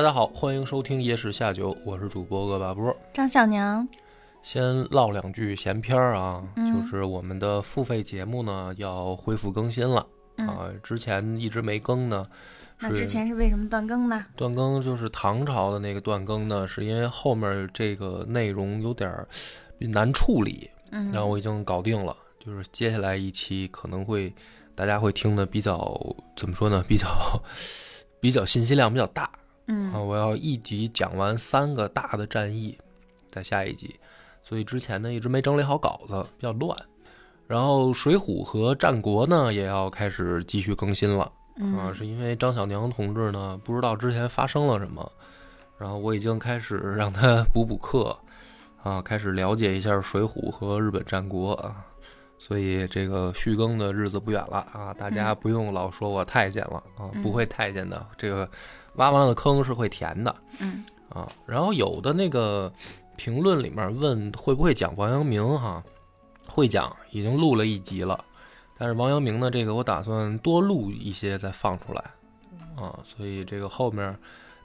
大家好，欢迎收听《野史下酒》，我是主播恶霸波。张小娘，先唠两句闲篇儿啊，嗯就是我们的付费节目呢要恢复更新了、嗯啊，之前一直没更呢。那之前是为什么断更呢？断更就是唐朝的那个断更呢，是因为后面这个内容有点儿难处理，嗯，然后我已经搞定了，就是接下来一期可能会大家会听的比较怎么说呢，比较 比较信息量比较大。嗯啊，我要一集讲完三个大的战役，在下一集，所以之前呢一直没整理好稿子，比较乱。然后《水浒》和《战国》呢也要开始继续更新了啊，嗯是因为张小娘同志呢不知道之前发生了什么，然后我已经开始 让他补补课啊，开始了解一下《水浒》和日本战国啊。所以这个续更的日子不远了啊！大家嗯不用老说我太监了啊，不嗯会太监的。这个挖完了的坑是会填的嗯啊。然后有的那个评论里面问会不会讲王阳明哈，会讲，已经录了一集了。但是王阳明呢，这个我打算多录一些再放出来啊，所以这个后面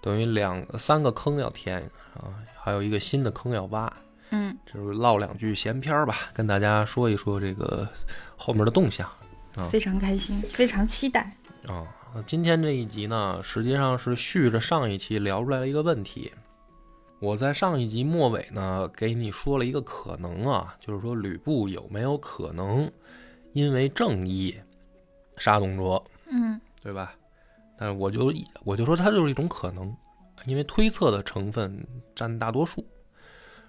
等于两三个坑要填啊，还有一个新的坑要挖。嗯就是唠两句闲篇儿吧，跟大家说一说这个后面的动向啊非常开心，非常期待。啊。那今天这一集呢，实际上是续着上一期聊出来的一个问题。我在上一集末尾呢，给你说了一个可能啊，就是说吕布有没有可能因为正义杀董卓，嗯对吧？但是我就我就说它就是一种可能，因为推测的成分占大多数。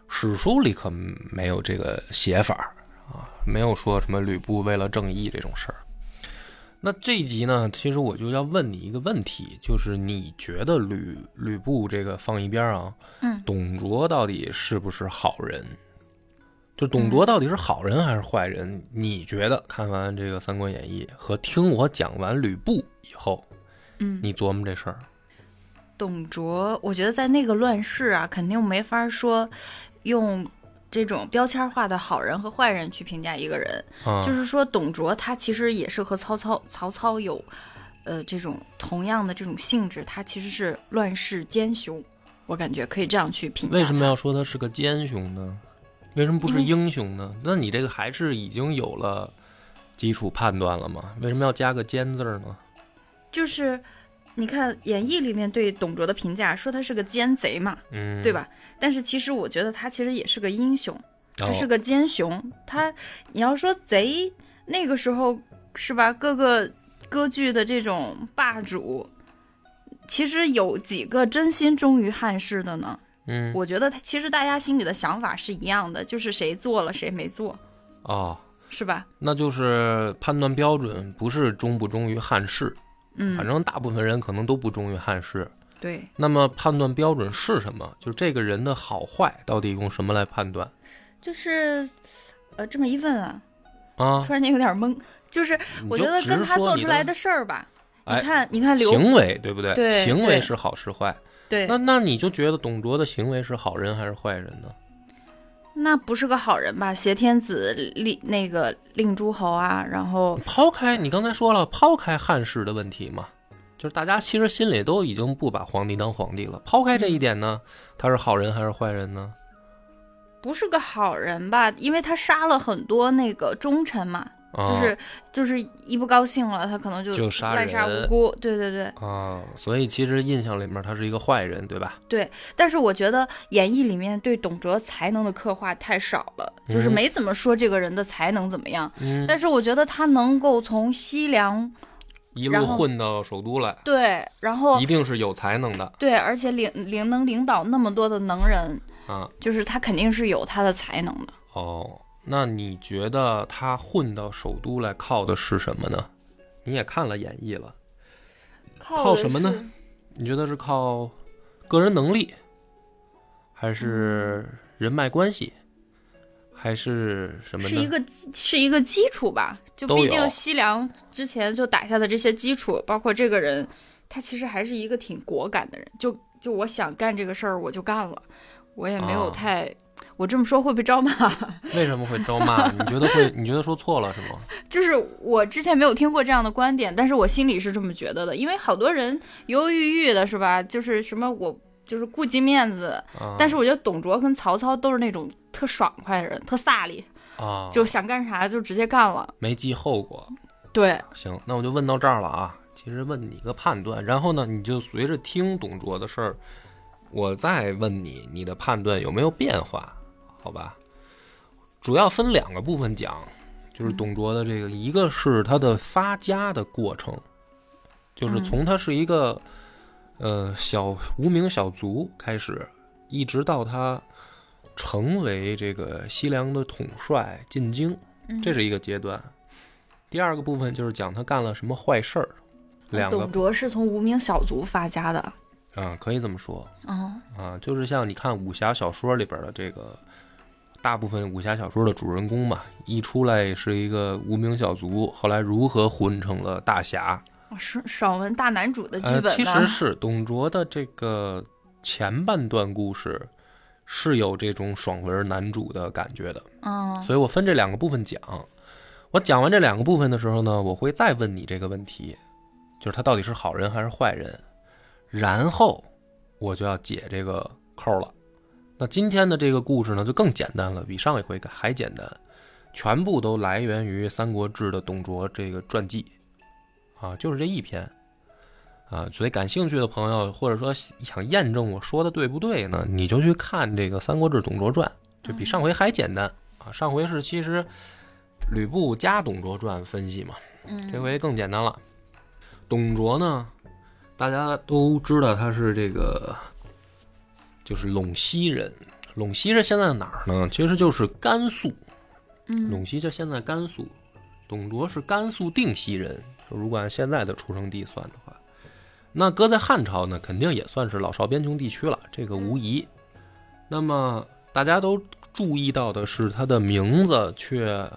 史书里可没有这个写法啊，没有说什么吕布为了正义这种事儿。那这一集呢，其实我就要问你一个问题，就是你觉得吕吕布这个放一边啊，嗯董卓到底是不是好人？就董卓到底是好人还是坏人？你觉得看完这个《三国演义》和听我讲完吕布以后，嗯，你琢磨这事儿？董卓，我觉得在那个乱世啊，肯定没法说用这种标签化的好人和坏人去评价一个人。啊，就是说，董卓他其实也是和曹操曹操有，呃，这种同样的这种性质，他其实是乱世奸雄。我感觉可以这样去评价。为什么要说他是个奸雄呢？为什么不是英雄呢？那你这个还是已经有了基础判断了吗？为什么要加个奸字儿呢？就是你看《演义》里面对董卓的评价，说他是个奸贼嘛，嗯，对？吧？但是其实我觉得他其实也是个英雄，他哦是个奸雄。他你要说贼，那个时候是吧？各个割据的这种霸主，其实有几个真心忠于汉室的呢？嗯，我觉得他其实大家心里的想法是一样的，就是谁做了谁没做，哦，是吧？那就是判断标准不是忠不忠于汉室，嗯，反正大部分人可能都不忠于汉室。对，那么判断标准是什么？就是这个人的好坏到底用什么来判断就是呃这么一问啊，啊突？然间有点懵。就是我觉得跟他做出来的事儿吧，哎你看，你看刘行为对不对？对对行为是好是坏？对，那那你就觉得董卓的行为是好人还是坏人呢？那不是个好人吧？挟天子令那个令诸侯啊，然后抛开你刚才说了，抛开汉室的问题嘛，就是大家其实心里都已经不把皇帝当皇帝了。抛开这一点呢，他是好人还是坏人呢？不是个好人吧？因为他杀了很多那个忠臣嘛，啊、就是就是一不高兴了，他可能就就杀滥杀人无辜。对对对啊，所以其实印象里面他是一个坏人，对吧？对。但是我觉得演义里面对董卓才能的刻画太少了，就是嗯没怎么说这个人的才能怎么样。嗯，但是我觉得他能够从西凉一路混到首都来，对，然后一定是有才能的对，而且领领能领导那么多的能人，啊。就是他肯定是有他的才能的。哦，那你觉得他混到首都来靠的是什么呢？你也看了演绎了，靠靠什么呢？你觉得是靠个人能力，还是人脉关系，还是什么呢？是一个是一个基础吧，就毕竟西凉之前就打下的这些基础，包括这个人，他其实还是一个挺果敢的人，就就我想干这个事儿我就干了，我也没有啊太，我这么说会被招骂，为什么会招骂？你觉得会？你觉得说错了是吗？就是我之前没有听过这样的观点，但是我心里是这么觉得的，因为好多人犹犹豫豫的是吧？就是什么我就是顾及面子，啊，但是我觉得董卓跟曹操都是那种特爽快的人，特飒利，啊，就想干啥就直接干了。没计后果。对，行，那我就问到这儿了啊。其实问你一个判断，然后呢，你就随着听董卓的事儿，我再问你，你的判断有没有变化？好吧，主要分两个部分讲，就是董卓的这个，一个是他的发家的过程，就是从他是一个呃小无名小卒开始，一直到他成为这个西凉的统帅进京，这是一个阶段。第二个部分就是讲他干了什么坏事儿，两个董卓是从无名小卒发家的。嗯，可以这么说。哦，啊，就是像你看武侠小说里边的这个，大部分武侠小说的主人公嘛，一出来是一个无名小卒，后来如何混成了大侠？爽爽文大男主的剧呃，本呢？其实是董卓的这个前半段故事是有这种爽文男主的感觉的，嗯所以我分这两个部分讲。我讲完这两个部分的时候呢，我会再问你这个问题，就是他到底是好人还是坏人，然后我就要解这个扣了。那今天的这个故事呢，就更简单了，比上一回还简单，全部都来源于《三国志》的董卓这个传记，啊，就是这一篇，啊，所以感兴趣的朋友，或者说想验证我说的对不对呢，你就去看这个《三国志·董卓传》，就比上回还简单。啊。上回是其实吕布加《董卓传》分析嘛，嗯。这回更简单了。董卓呢，大家都知道他是这个，就是陇西人。陇西是现在哪儿呢？其实就是甘肃。嗯陇西就现在甘肃。董卓是甘肃定西人，就如果按现在的出生地算的话，那搁在汉朝呢，肯定也算是老少边穷地区了，这个无疑。那么大家都注意到的是他的名字，却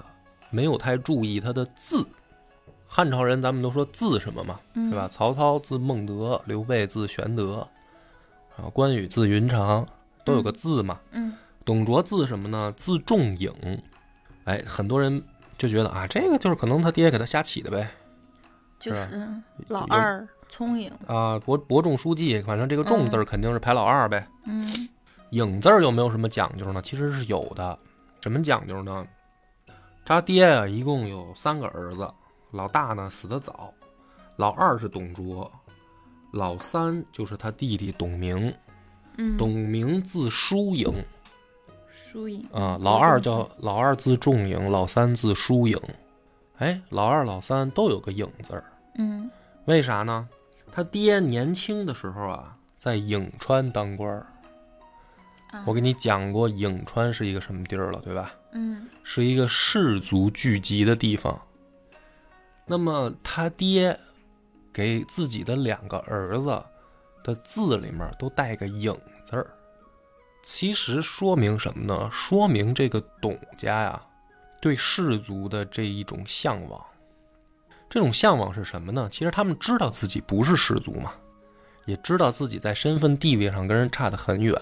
没有太注意他的字。汉朝人咱们都说字什么嘛，嗯是吧？曹操字孟德，刘备字玄德，啊，关羽字云长，都有个字嘛。嗯董卓字什么呢？字仲颖。哎，很多人就觉得啊，这个就是可能他爹给他瞎起的呗。就是是老二聪颖。啊，伯伯仲书记，反正这个仲字儿肯定是排老二呗。嗯颖字儿有没有什么讲究呢？其实是有的。什么讲究呢？他爹啊，一共有三个儿子，老大呢死得早，老二是董卓，老三就是他弟弟董明。嗯，董明字叔颖输赢啊，老二叫老二字仲颖，老三字叔颖。哎，老二老三都有个颖字儿，嗯为啥呢？他爹年轻的时候啊，在颍川当官儿。啊我给你讲过颍川是一个什么地儿了，对吧？嗯是一个士族聚集的地方。那么他爹给自己的两个儿子的字里面都带个影字儿，其实说明什么呢？说明这个董家呀，对氏族的这一种向往。这种向往是什么呢？其实他们知道自己不是氏族嘛，也知道自己在身份地位上跟人差得很远，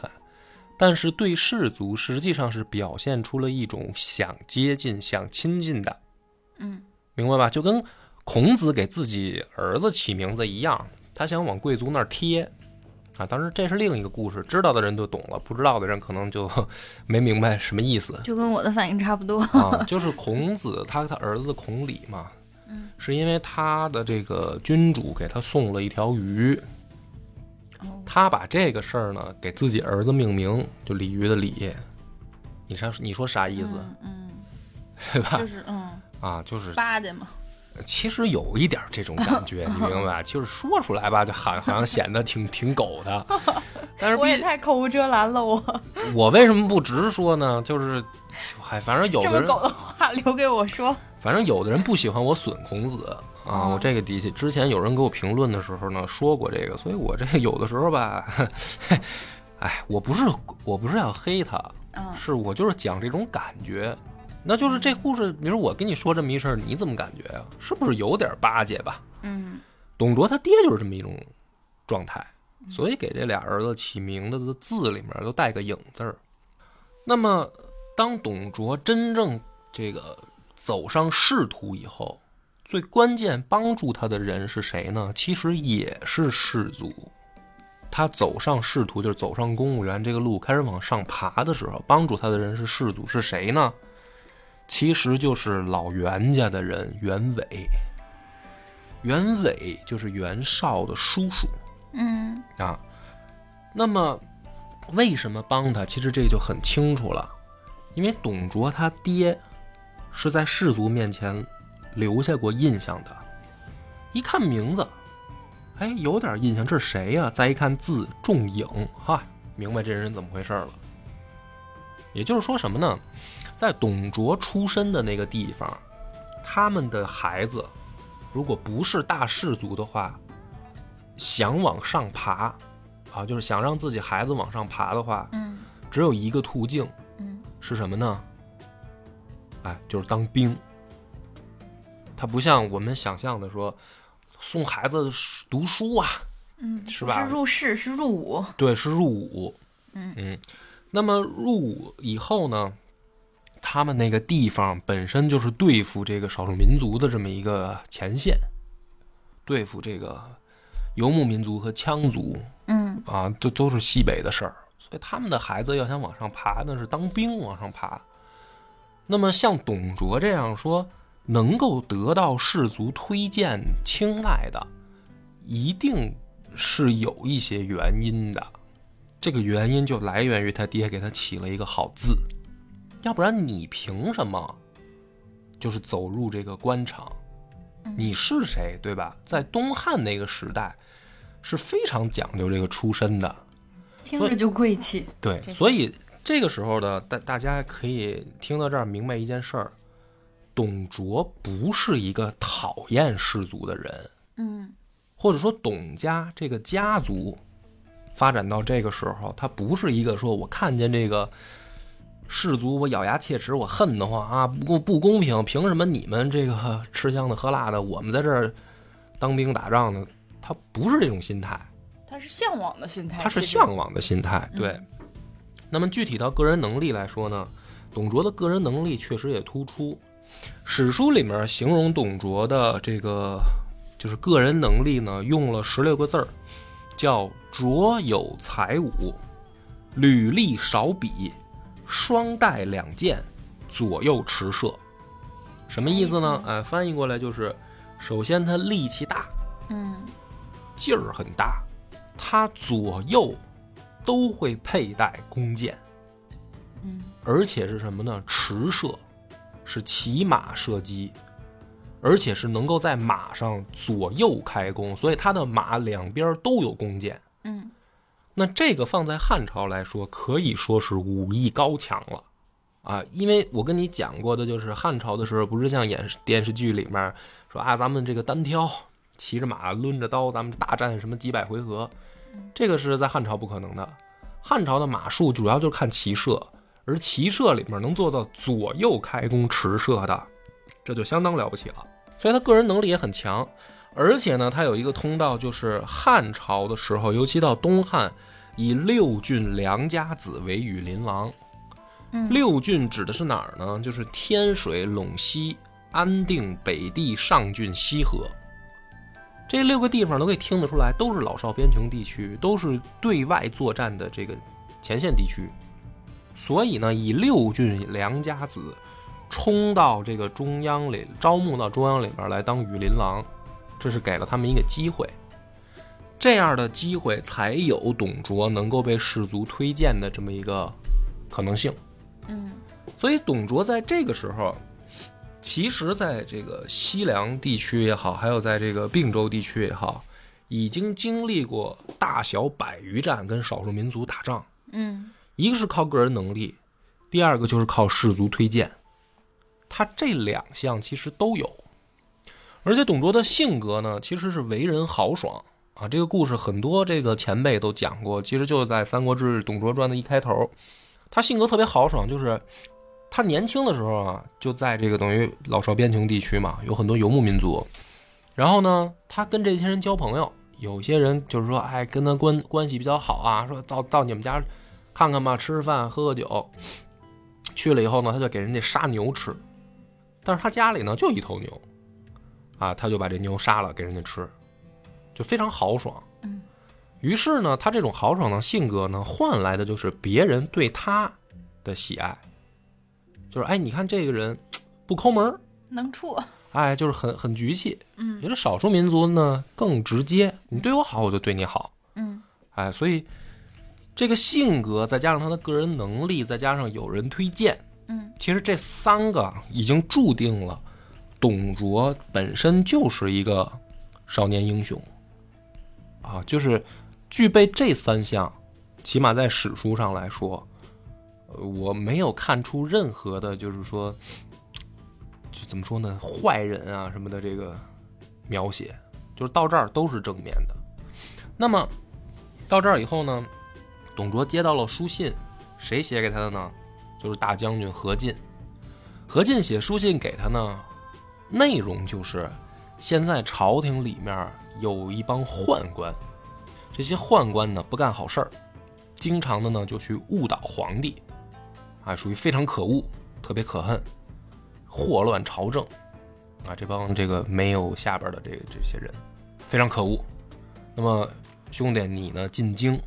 但是对氏族实际上是表现出了一种想接近、想亲近的，嗯明白吧？就跟孔子给自己儿子起名字一样，他想往贵族那儿贴。啊，当然这是另一个故事，知道的人就懂了，不知道的人可能就 没明白什么意思。就跟我的反应差不多。啊，就是孔子他他儿子孔鲤嘛，嗯，是因为他的这个君主给他送了一条鱼，哦他把这个事儿呢给自己儿子命名，就鲤鱼的鲤。你啥你说啥意思？嗯对吧嗯，就？是嗯啊，就是八的嘛。其实有一点这种感觉，你明白？就是说出来吧，就好好像显得挺挺狗的。但是我也太口无遮拦了，我我为什么不直说呢？就是，就嗨，反正有这么的人，狗的话留给我说。反反正有的人不喜欢我损孔子啊，哦我这个底下之前有人给我评论的时候呢说过这个，所以我这个有的时候吧，哎，我不是我不是要黑他，嗯是我就是讲这种感觉。那就是这故事，比如我跟你说这么一事儿，你怎么感觉呀、是不是有点巴结吧？嗯董卓他爹就是这么一种状态，所以给这俩儿子起名字的字里面都带个“影”字儿。那么，当董卓真正这个走上仕途以后，最关键帮助他的人是谁呢？其实也是士族。他走上仕途，就是走上公务员这个路，开始往上爬的时候，帮助他的人是士族，是谁呢？其实就是老袁家的人袁伟。袁伟就是袁绍的叔叔嗯啊。那么，为什么帮他？其实这就很清楚了，因为董卓他爹是在士族面前留下过印象的。一看名字，哎，有点印象，这是谁呀、再一看字，仲颖，哈，明白这人怎么回事了。也就是说什么呢？在董卓出身的那个地方，他们的孩子如果不是大氏族的话，想往上爬，啊，就是想让自己孩子往上爬的话，嗯只有一个途径嗯是什么呢？哎，就是当兵。他不像我们想象的说，送孩子读书啊，嗯，是吧是入仕，是入伍。对，是入伍。嗯那么入伍以后呢，他们那个地方本身就是对付这个少数民族的这么一个前线，对付这个游牧民族和羌族嗯啊，这都是西北的事儿。所以他们的孩子要想往上爬，那是当兵往上爬。那么像董卓这样说能够得到士族推荐青睐的，一定是有一些原因的。这个原因就来源于他爹给他起了一个好字，要不然你凭什么就是走入这个官场？你是谁，对吧？在东汉那个时代是非常讲究这个出身的，听着就贵气。对，所以这个时候呢，大大家可以听到这儿明白一件事儿：董卓不是一个讨厌士族的人，嗯或者说董家这个家族发展到这个时候，他不是一个说我看见这个士族我咬牙切齿，我恨得慌啊，不公不公平，凭什么你们这个吃香的喝辣的，我们在这儿当兵打仗呢？他不是这种心态。他是向往的心态，他是向往的心态。对，那么具体到个人能力来说呢，董卓的个人能力确实也突出。史书里面形容董卓的这个就是个人能力呢，用了十六个字儿，叫“卓有才武，履历少笔，双带两箭，左右持射”。什么意思呢？哎，翻译过来就是，首先他力气大，嗯劲儿很大，他左右都会佩戴弓箭，嗯而且是什么呢？持射，是骑马射击，而且是能够在马上左右开弓，所以他的马两边都有弓箭。嗯那这个放在汉朝来说，可以说是武艺高强了啊！因为我跟你讲过的，就是汉朝的时候，不是像演电视剧里面说啊，咱们这个单挑，骑着马抡着刀，咱们大战什么几百回合，这个是在汉朝不可能的。汉朝的马术主要就是看骑射，而骑射里面能做到左右开弓持射的，这就相当了不起了。所以他个人能力也很强。而且呢，他有一个通道，就是汉朝的时候，尤其到东汉，以六郡良家子为羽林郎。嗯六郡指的是哪儿呢？就是天水、陇西、安定、北地、上郡、西河。这六个地方都可以听得出来，都是老少边穷地区，都是对外作战的这个前线地区。所以呢，以六郡良家子冲到这个中央里，招募到中央里边来当羽林郎，这是给了他们一个机会。这样的机会才有董卓能够被士族推荐的这么一个可能性。嗯所以董卓在这个时候，其实在这个西凉地区也好，还有在这个并州地区也好，已经经历过大小百余战跟少数民族打仗。嗯一个是靠个人能力，第二个就是靠士族推荐。他这两项其实都有。而且董卓的性格呢，其实是为人豪爽啊。这个故事很多这个前辈都讲过，其实就在《三国志·董卓传》的一开头，他性格特别豪爽，就是他年轻的时候啊，就在这个等于老少边穷地区嘛，有很多游牧民族。然后呢，他跟这些人交朋友，有些人就是说，哎，跟他关关系比较好啊，说到到你们家看看吧，吃吃饭，喝喝酒。去了以后呢，他就给人家杀牛吃，但是他家里呢就一头牛，啊，他就把这牛杀了给人家吃，就非常豪爽。嗯，于是呢，他这种豪爽的性格呢，换来的就是别人对他的喜爱，就是哎，你看这个人不抠门儿，能处，哎，就是很很局气。嗯觉得少数民族呢更直接，你对我好，我就对你好。嗯哎，所以这个性格再加上他的个人能力，再加上有人推荐，嗯其实这三个已经注定了董卓本身就是一个少年英雄啊，就是具备这三项，起码在史书上来说，呃我没有看出任何的，就是说，就怎么说呢，坏人啊什么的这个描写，就是到这儿都是正面的。那么到这儿以后呢，董卓接到了书信，谁写给他的呢？就是大将军何进。何进写书信给他呢，内容就是现在朝廷里面有一帮宦官，这些宦官呢不干好事儿，经常的呢就去误导皇帝，啊，属于非常可恶，特别可恨，祸乱朝政，啊，这帮这个没有下边的这这些人，非常可恶。那么兄弟，你呢进京，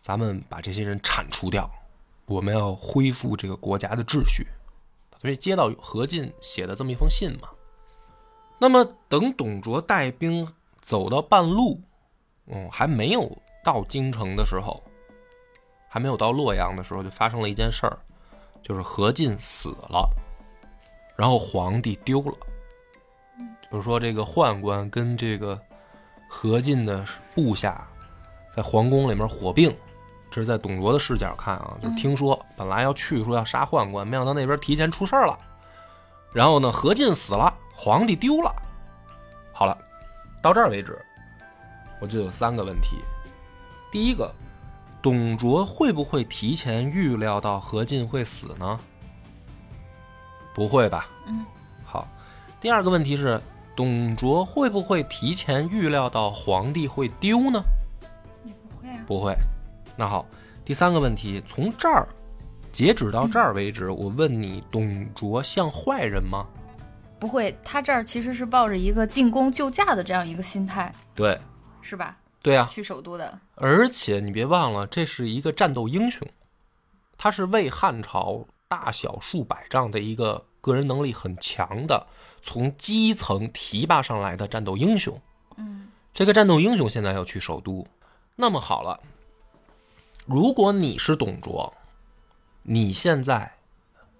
咱们把这些人铲除掉，我们要恢复这个国家的秩序。所以接到何进写的这么一封信嘛。那么等董卓带兵走到半路，嗯，还没有到京城的时候，还没有到洛阳的时候，就发生了一件事儿，就是何进死了，然后皇帝丢了。就是说，这个宦官跟这个何进的部下在皇宫里面火并，这是在董卓的视角看啊，就是听说本来要去说要杀宦官，没想到那边提前出事儿了。然后呢，何进死了，皇帝丢了。好了，到这儿为止，我就有三个问题。第一个，董卓会不会提前预料到何进会死呢？不会吧。嗯。好，第二个问题是，董卓会不会提前预料到皇帝会丢呢？也不会啊。不会。那好，第三个问题，从这儿截止到这儿为止，我问你，董卓像坏人吗？不会，他这儿其实是抱着一个进宫救驾的这样一个心态，对，是吧？对啊。去首都的，而且你别忘了，这是一个战斗英雄，他是为汉朝大小数百丈的一个个人能力很强的，从基层提拔上来的战斗英雄。嗯这个战斗英雄现在要去首都，那么好了，如果你是董卓，你现在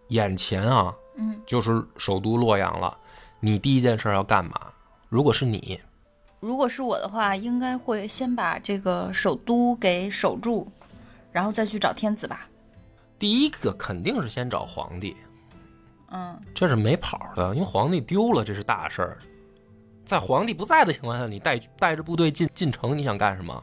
眼前啊，嗯，就是首都洛阳了，你第一件事要干嘛？如果是你，如果是我的话，应该会先把这个首都给守住，然后再去找天子吧。第一个肯定是先找皇帝，嗯，这是没跑的，因为皇帝丢了，这是大事儿。在皇帝不在的情况下，你带带着部队进进城，你想干什么？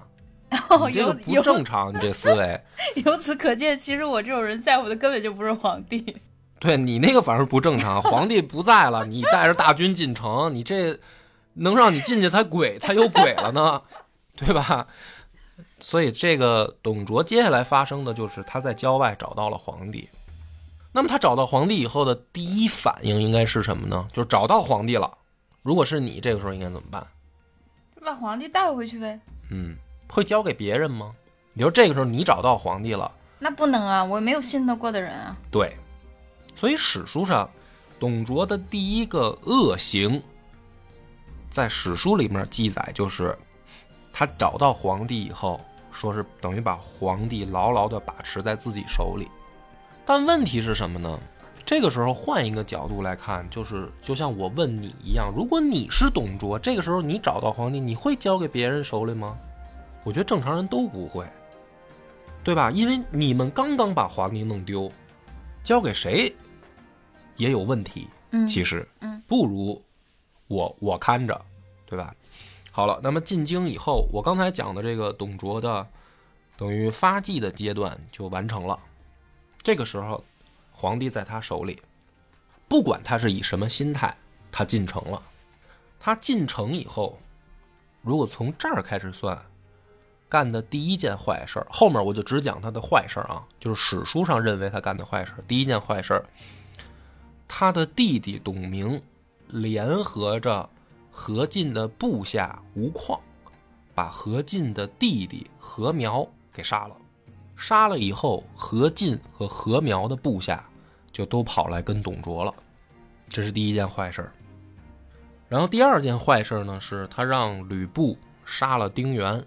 哦，你这个不正常，你这思维。由此可见，其实我这种人在乎的根本就不是皇帝。对你那个反而不正常，皇帝不在了，你带着大军进城，你这能让你进去才鬼才有鬼了呢，对吧？所以这个董卓接下来发生的就是他在郊外找到了皇帝。那么他找到皇帝以后的第一反应应该是什么呢？就是找到皇帝了。如果是你，这个时候应该怎么办？把皇帝带回去呗。嗯，会交给别人吗？比如这个时候你找到皇帝了，那不能啊，我没有信得过的人啊。对，所以史书上董卓的第一个恶行，在史书里面记载就是他找到皇帝以后，说是等于把皇帝牢牢地把持在自己手里。但问题是什么呢？这个时候换一个角度来看，就是就像我问你一样，如果你是董卓，这个时候你找到皇帝，你会交给别人手里吗？我觉得正常人都不会，对吧？因为你们刚刚把皇帝弄丢，交给谁？也有问题。嗯，其实，嗯，不如我我看着，对吧？好了，那么进京以后，我刚才讲的这个董卓的等于发迹的阶段就完成了。这个时候，皇帝在他手里，不管他是以什么心态，他进城了。他进城以后，如果从这儿开始算，干的第一件坏事，后面我就只讲他的坏事啊，就是史书上认为他干的坏事。第一件坏事，他的弟弟董明联合着何进的部下吴旷，把何进的弟弟何苗给杀了。杀了以后，何进和何苗的部下就都跑来跟董卓了，这是第一件坏事。然后第二件坏事呢，是他让吕布杀了丁原，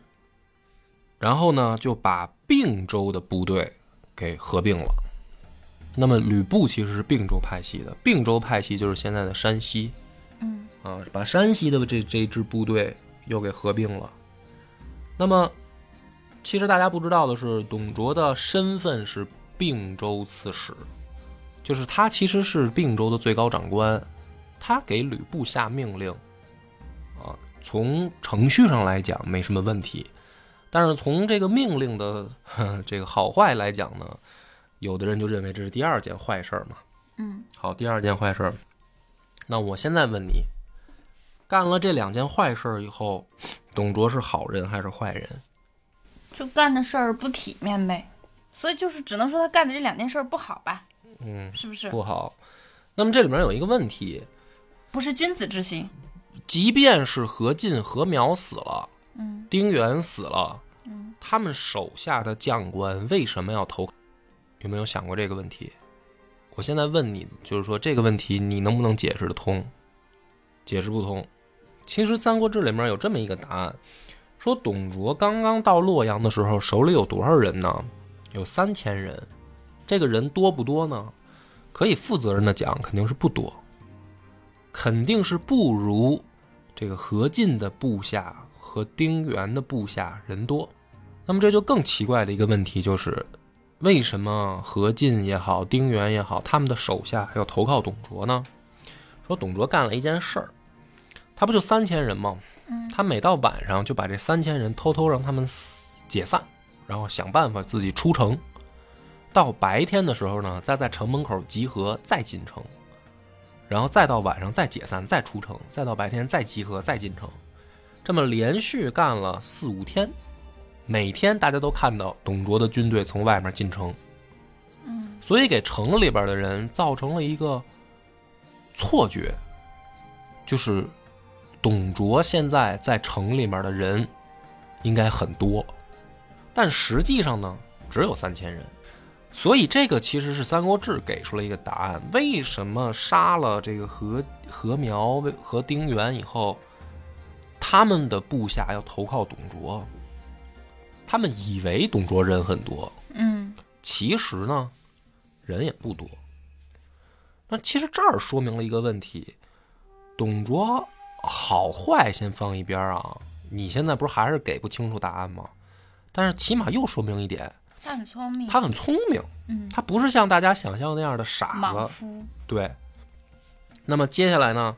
然后呢就把并州的部队给合并了。那么吕布其实是并州派系的，并州派系就是现在的山西，嗯啊，把山西的这这支部队又给合并了。那么，其实大家不知道的是，董卓的身份是并州刺史，就是他其实是并州的最高长官，他给吕布下命令，啊，从程序上来讲没什么问题，但是从这个命令的呵 这个好坏来讲呢，有的人就认为这是第二件坏事儿嘛。嗯好，第二件坏事儿，那我现在问你，干了这两件坏事儿以后，董卓是好人还是坏人？就干的事儿不体面呗，所以就是只能说他干的这两件事儿不好吧，嗯，是不是？不好。那么这里面有一个问题，不是君子之心。即便是何进、何苗死了，嗯丁原死了，嗯，他们手下的将官为什么要投？有没有想过这个问题？我现在问你，就是说这个问题你能不能解释得通？解释不通。其实《三国志》里面有这么一个答案，说董卓刚刚到洛阳的时候，手里有多少人呢？有三千人。这个人多不多呢？可以负责任的讲，肯定是不多，肯定是不如这个何进的部下和丁原的部下人多。那么这就更奇怪的一个问题就是，为什么何进也好，丁原也好，他们的手下还要投靠董卓呢？说董卓干了一件事儿，他不就三千人吗？嗯他每到晚上就把这三千人偷偷让他们解散，然后想办法自己出城。到白天的时候呢，再在城门口集合，再进城，然后再到晚上再解散，再出城，再到白天再集合，再进城，这么连续干了四五天，每天大家都看到董卓的军队从外面进城，嗯所以给城里边的人造成了一个错觉，就是董卓现在在城里面的人应该很多，但实际上呢，只有三千人。所以这个其实是《三国志》给出了一个答案：为什么杀了这个何何苗和丁原以后，他们的部下要投靠董卓？他们以为董卓人很多，嗯其实呢，人也不多。那其实这儿说明了一个问题：董卓好坏先放一边啊，你现在不是还是给不清楚答案吗？但是起码又说明一点，他很聪明，他很聪明，嗯他不是像大家想象那样的傻子。对。那么接下来呢，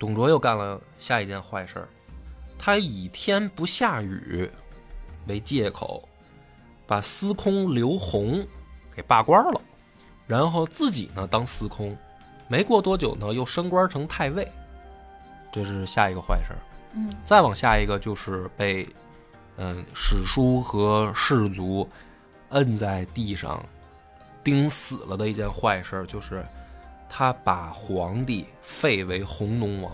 董卓又干了下一件坏事儿，他以天不下雨为借口，把司空刘宏给罢官了，然后自己呢当司空，没过多久呢又升官成太尉，这是下一个坏事儿。嗯再往下一个就是被，嗯，史书和士族摁在地上钉死了的一件坏事儿，就是他把皇帝废为弘农王，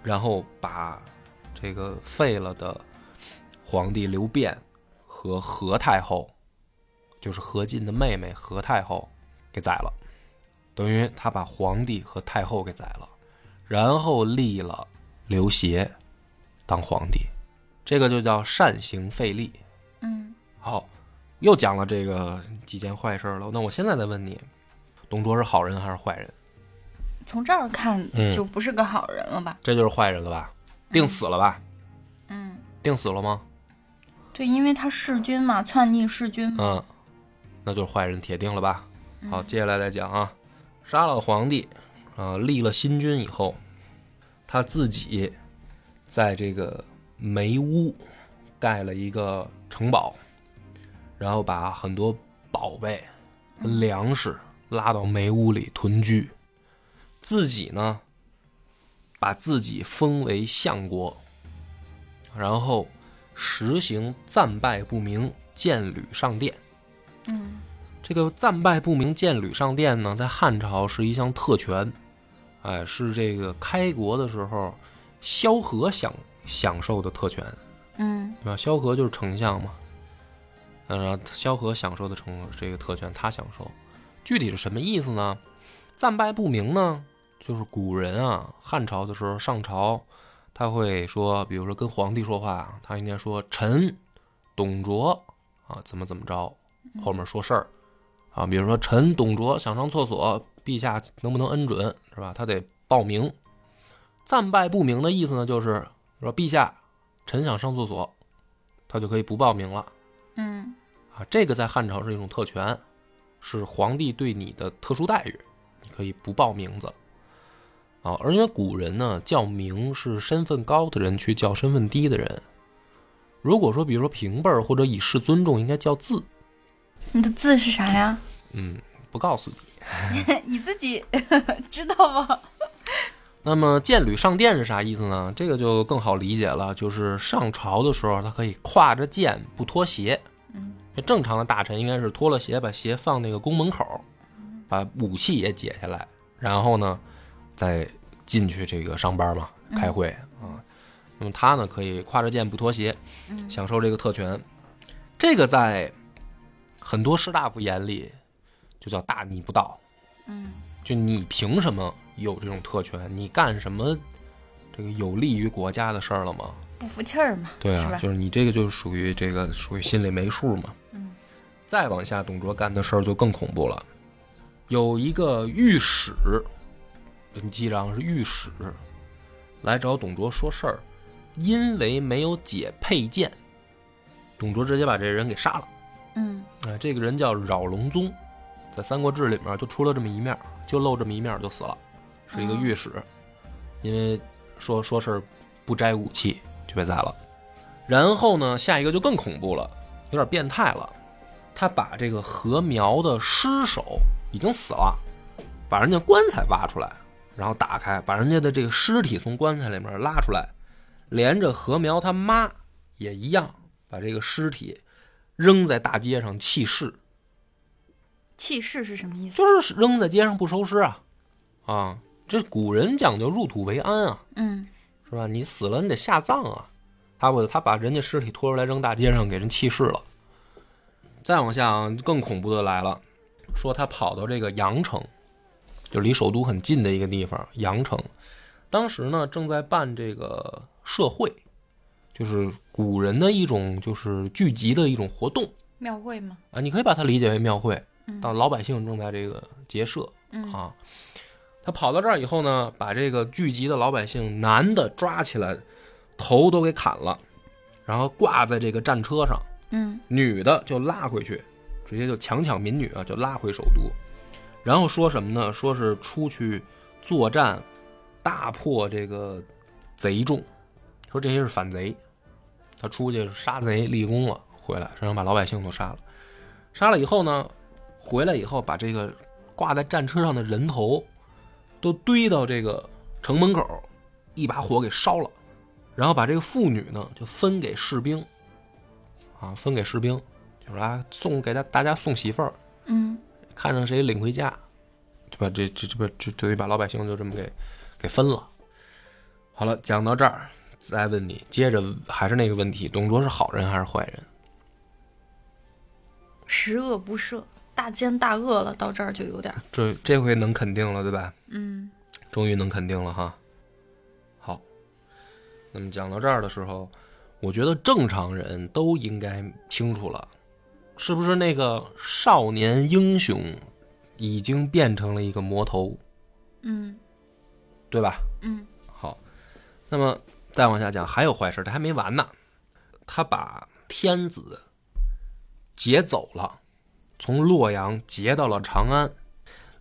然后把这个废了的皇帝刘辩和何太后，就是何进的妹妹何太后给宰了，等于他把皇帝和太后给宰了，然后立了刘协当皇帝，这个就叫善行废立。嗯好，又讲了这个几件坏事了。那我现在再问你，董卓是好人还是坏人？从这儿看嗯就不是个好人了吧？这就是坏人了吧？定死了吧？嗯，定死了吗？对，因为他弑君嘛，篡逆弑君嘛。嗯，那就是坏人，铁定了吧？好，接下来再讲啊，杀了皇帝，啊，立了新君以后，他自己在这个梅屋盖了一个城堡，然后把很多宝贝、粮食拉到梅屋里屯居，自己呢，把自己封为相国，然后实行暂拜不明，见履上殿。嗯这个暂拜不明，见履上殿呢，在汉朝是一项特权，哎，是这个开国的时候萧何享享受的特权，嗯对吧？萧何就是丞相嘛，然后，萧何享受的成这个特权，他享受，具体是什么意思呢？暂拜不明呢，就是古人啊，汉朝的时候上朝，他会说，比如说跟皇帝说话，他应该说臣董卓啊，怎么怎么着，后面说事儿啊，比如说臣董卓想上厕所，陛下能不能恩准，是吧？他得报名。暂拜不明的意思呢，就是说陛下，臣想上厕所，他就可以不报名了嗯啊。这个在汉朝是一种特权，是皇帝对你的特殊待遇，你可以不报名字啊。而因为古人呢叫名是身份高的人去叫身份低的人，如果说比如说平辈儿或者以示尊重，应该叫字。你的字是啥呀？嗯，不告诉你。你自己 知道吗？那么剑履上殿是啥意思呢？这个就更好理解了，就是上朝的时候，他可以挎着剑不脱鞋。嗯，这正常的大臣应该是脱了鞋，把鞋放那个宫门口，把武器也解下来，然后呢，再进去这个上班嘛，开会啊。那么他呢，可以挎着剑不脱鞋，嗯享受这个特权。这个在很多士大夫眼里就叫大逆不道。嗯就你凭什么有这种特权？你干什么这个有利于国家的事儿了吗？不服气儿嘛，对啊，就是你这个就属于这个属于心里没数嘛。嗯，再往下，董卓干的事儿就更恐怖了。有一个御史，你记着啊，是御史，来找董卓说事儿，因为没有解佩剑，董卓直接把这人给杀了。嗯哎，这个人叫扰龙宗，在《三国志》里面就出了这么一面，就露这么一面就死了，是一个御史，因为说说事儿不摘武器就被宰了。然后呢，下一个就更恐怖了，有点变态了，他把这个禾苗的尸首已经死了，把人家棺材挖出来，然后打开，把人家的这个尸体从棺材里面拉出来，连着何苗他妈也一样，把这个尸体。扔在大街上弃尸，弃尸是什么意思？就是扔在街上不收尸啊，啊，这古人讲究入土为安啊，嗯是吧？你死了你得下葬啊，他不他把人家尸体拖出来扔大街上给人弃尸了。再往下啊更恐怖的来了，说他跑到这个阳城，就离首都很近的一个地方，阳城，当时呢正在办这个社会，就是古人的一种就是聚集的一种活动。庙会吗？啊，你可以把它理解为庙会嗯，当老百姓正在这个结社嗯啊。他跑到这儿以后呢，把这个聚集的老百姓男的抓起来，头都给砍了，然后挂在这个战车上，嗯女的就拉回去，直接就强抢民女啊，就拉回首都。然后说什么呢？说是出去作战，大破这个贼众，说这些是反贼，他出去杀贼立功了，回来然后把老百姓都杀了。杀了以后呢，回来以后把这个挂在战车上的人头都堆到这个城门口，一把火给烧了，然后把这个妇女呢就分给士兵，啊，分给士兵，就是啊送给大大家送媳妇儿，嗯。看上谁领回家，就把这这这不就等于把老百姓就这么给给分了。好了，讲到这儿，再问你，接着还是那个问题，董卓是好人还是坏人？十恶不赦，大奸大恶了，到这儿就有点这这回能肯定了，对吧？嗯终于能肯定了哈。好，那么讲到这儿的时候，我觉得正常人都应该清楚了，是不是那个少年英雄已经变成了一个魔头，嗯对吧？嗯好，那么再往下讲，还有坏事，这还没完呢。他把天子劫走了，从洛阳劫到了长安，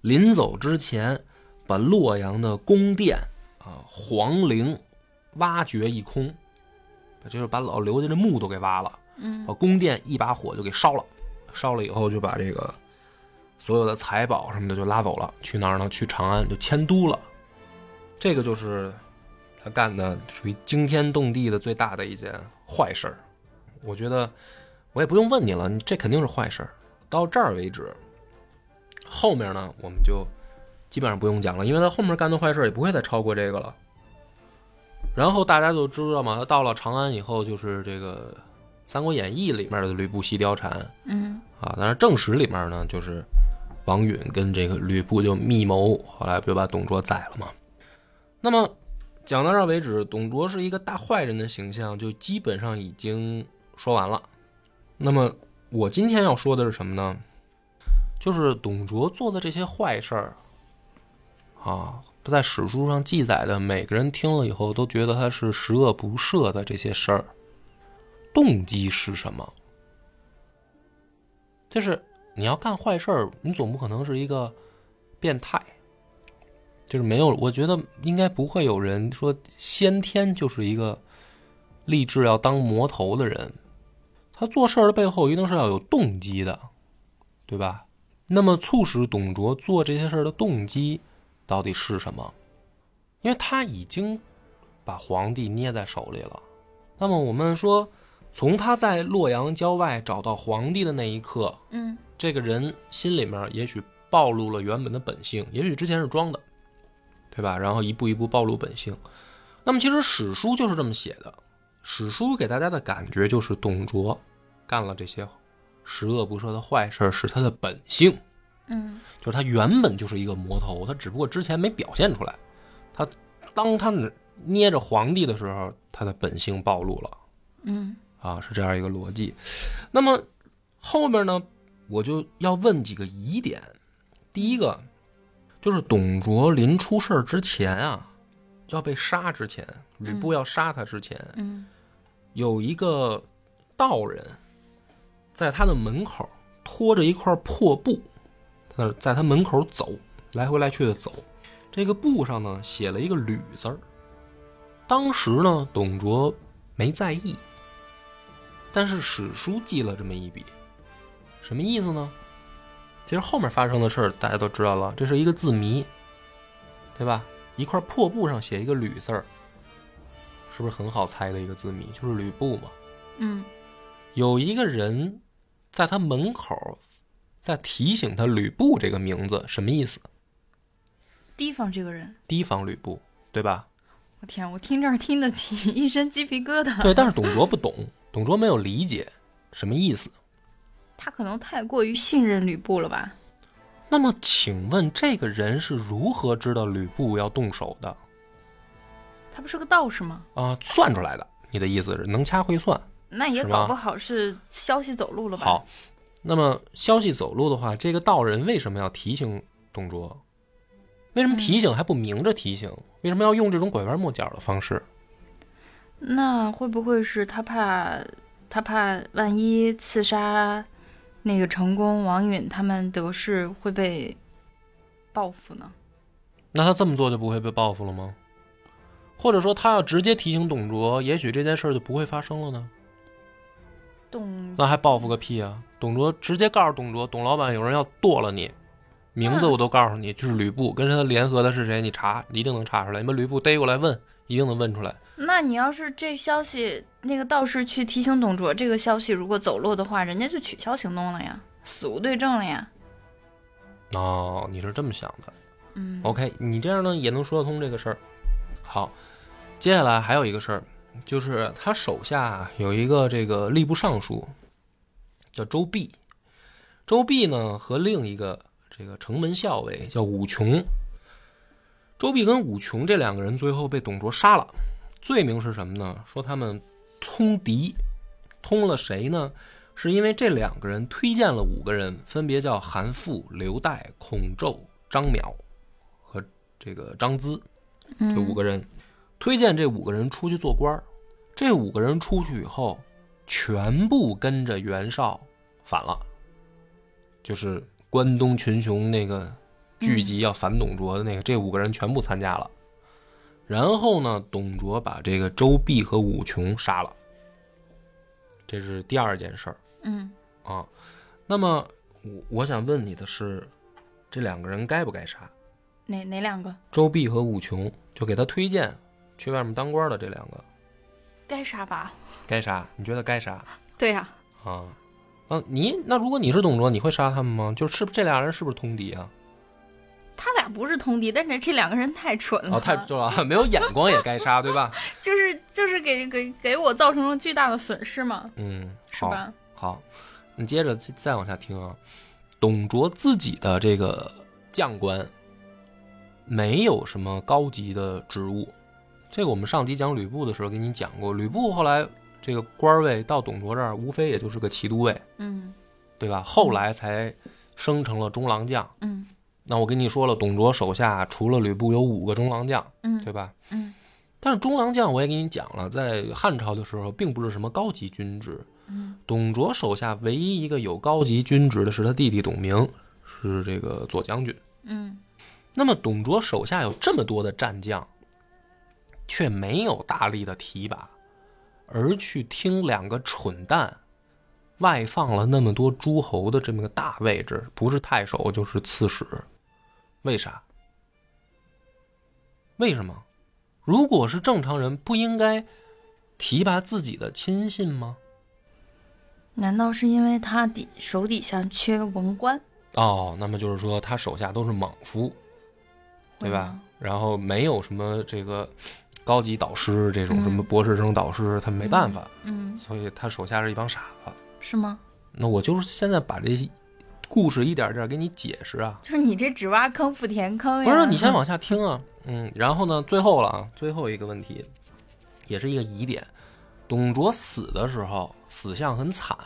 临走之前，把洛阳的宫殿啊、皇陵挖掘一空，就是把老刘家的墓都给挖了，嗯把宫殿一把火就给烧了，烧了以后就把这个所有的财宝什么的就拉走了，去哪儿呢？去长安就迁都了。这个就是他干的属于惊天动地的最大的一件坏事儿。我觉得我也不用问你了，这肯定是坏事儿。到这儿为止，后面呢我们就基本上不用讲了，因为他后面干的坏事也不会再超过这个了。然后大家就知道嘛，他到了长安以后，就是这个《三国演义》里面的吕布西貂蝉嗯啊，但是正史里面呢，就是王允跟这个吕布就密谋，后来不就把董卓宰了吗？那么讲到这儿为止，董卓是一个大坏人的形象就基本上已经说完了。那么我今天要说的是什么呢？就是董卓做的这些坏事儿啊，在史书上记载的，每个人听了以后都觉得他是十恶不赦的这些事儿，动机是什么？就是你要干坏事儿，你总不可能是一个变态，就是没有，我觉得应该不会有人说先天就是一个立志要当魔头的人，他做事儿的背后一定是要有动机的，对吧？那么促使董卓做这些事儿的动机到底是什么？因为他已经把皇帝捏在手里了。那么我们说，从他在洛阳郊外找到皇帝的那一刻，嗯这个人心里面也许暴露了原本的本性，也许之前是装的，对吧？然后一步一步暴露本性。那么其实史书就是这么写的，史书给大家的感觉就是董卓干了这些十恶不赦的坏事是他的本性，嗯就是他原本就是一个魔头，他只不过之前没表现出来。他当他捏着皇帝的时候，他的本性暴露了。嗯啊，是这样一个逻辑。那么后面呢，我就要问几个疑点。第一个就是董卓临出事儿之前啊，要被杀之前，吕布要杀他之前，嗯有一个道人在他的门口拖着一块破布，他在他门口走，来回来去的走。这个布上呢写了一个“吕”字儿。当时呢，董卓没在意，但是史书记了这么一笔，什么意思呢？其实后面发生的事儿大家都知道了，这是一个字谜，对吧？一块破布上写一个“吕”字儿，是不是很好猜的一个字谜？就是吕布嘛。嗯有一个人在他门口在提醒他吕布这个名字，什么意思？提防这个人，提防吕布，对吧？我天，我听这儿听得起一身鸡皮疙瘩。对，但是董卓不懂，董卓没有理解什么意思。他可能太过于信任吕布了吧？那么，请问这个人是如何知道吕布要动手的他不是个道士吗？啊、算出来的？你的意思是能掐会算？那也搞不好是消息走路了吧？好，那么消息走路的话，这个道人为什么要提醒董卓？为什么提醒还不明着提醒？为什么要用这种拐弯抹角的方式？那会不会是他怕他怕万一刺杀那个成功王允他们得势会被报复呢？那他这么做就不会被报复了吗？或者说，他要直接提醒董卓，也许这件事儿就不会发生了呢？董那还报复个屁啊！董卓直接告诉董卓，董老板有人要剁了你，名字我都告诉你，就是吕布，跟他联合的是谁？你查，一定能查出来。你把吕布逮过来问，一定能问出来。那你要是这消息那个道士去提醒董卓，这个消息如果走漏的话，人家就取消行动了呀，死无对证了呀。哦，你是这么想的。嗯 OK，你这样呢也能说得通这个事儿。好，接下来还有一个事儿，就是他手下有一个这个吏部尚书，叫周弼。周弼呢和另一个这个城门校尉叫武琼。周碧跟武琼这两个人最后被董卓杀了，罪名是什么呢？说他们通敌，通了谁呢？是因为这两个人推荐了五个人，分别叫韩馥、刘岱、孔宙、张邈和这个张咨这五个人，推荐这五个人出去做官儿。这五个人出去以后，全部跟着袁绍反了，就是关东群雄那个聚集要反董卓的那个，这五个人全部参加了。然后呢，董卓把这个周弼和武琼杀了，这是第二件事儿嗯啊。那么我我想问你的是，这两个人该不该杀？哪哪两个周弼和武琼，就给他推荐去外面当官的这两个，该杀吧？该杀？你觉得该杀对呀、啊？那你那如果你是董卓，你会杀他们吗？就是这俩人是不是通敌啊？他俩不是通敌，但是这两个人太蠢了，哦，太蠢了？没有眼光也该杀，对吧？就是就是给给给我造成了巨大的损失嘛，嗯，好，是吧？好，你接着再再往下听啊。董卓自己的这个将官没有什么高级的职务，这个我们上集讲吕布的时候给你讲过。吕布后来这个官位到董卓这儿，无非也就是个骑都尉，嗯对吧？后来才升成了中郎将。嗯那我跟你说了，董卓手下除了吕布有五个中郎将，嗯对吧？嗯但是中郎将我也给你讲了，在汉朝的时候并不是什么高级军职。嗯董卓手下唯一一个有高级军职的是他弟弟董明，是这个左将军。嗯那么董卓手下有这么多的战将，却没有大力的提拔，而去听两个蠢蛋外放了那么多诸侯的这么个大位置，不是太守就是刺史，为啥？为什么？如果是正常人，不应该提拔自己的亲信吗？难道是因为他底手底下缺文官，哦，那么就是说他手下都是莽夫，对吧？然后没有什么这个高级导师，这种嗯什么博士生导师，他没办法，嗯，所以他手下是一帮傻子。是吗？那我就是现在把这故事一点点给你解释啊，就是你这只挖坑不填坑呀！不是你先往下听啊，嗯，然后呢，最后了啊，最后一个问题，也是一个疑点，董卓死的时候死相很惨，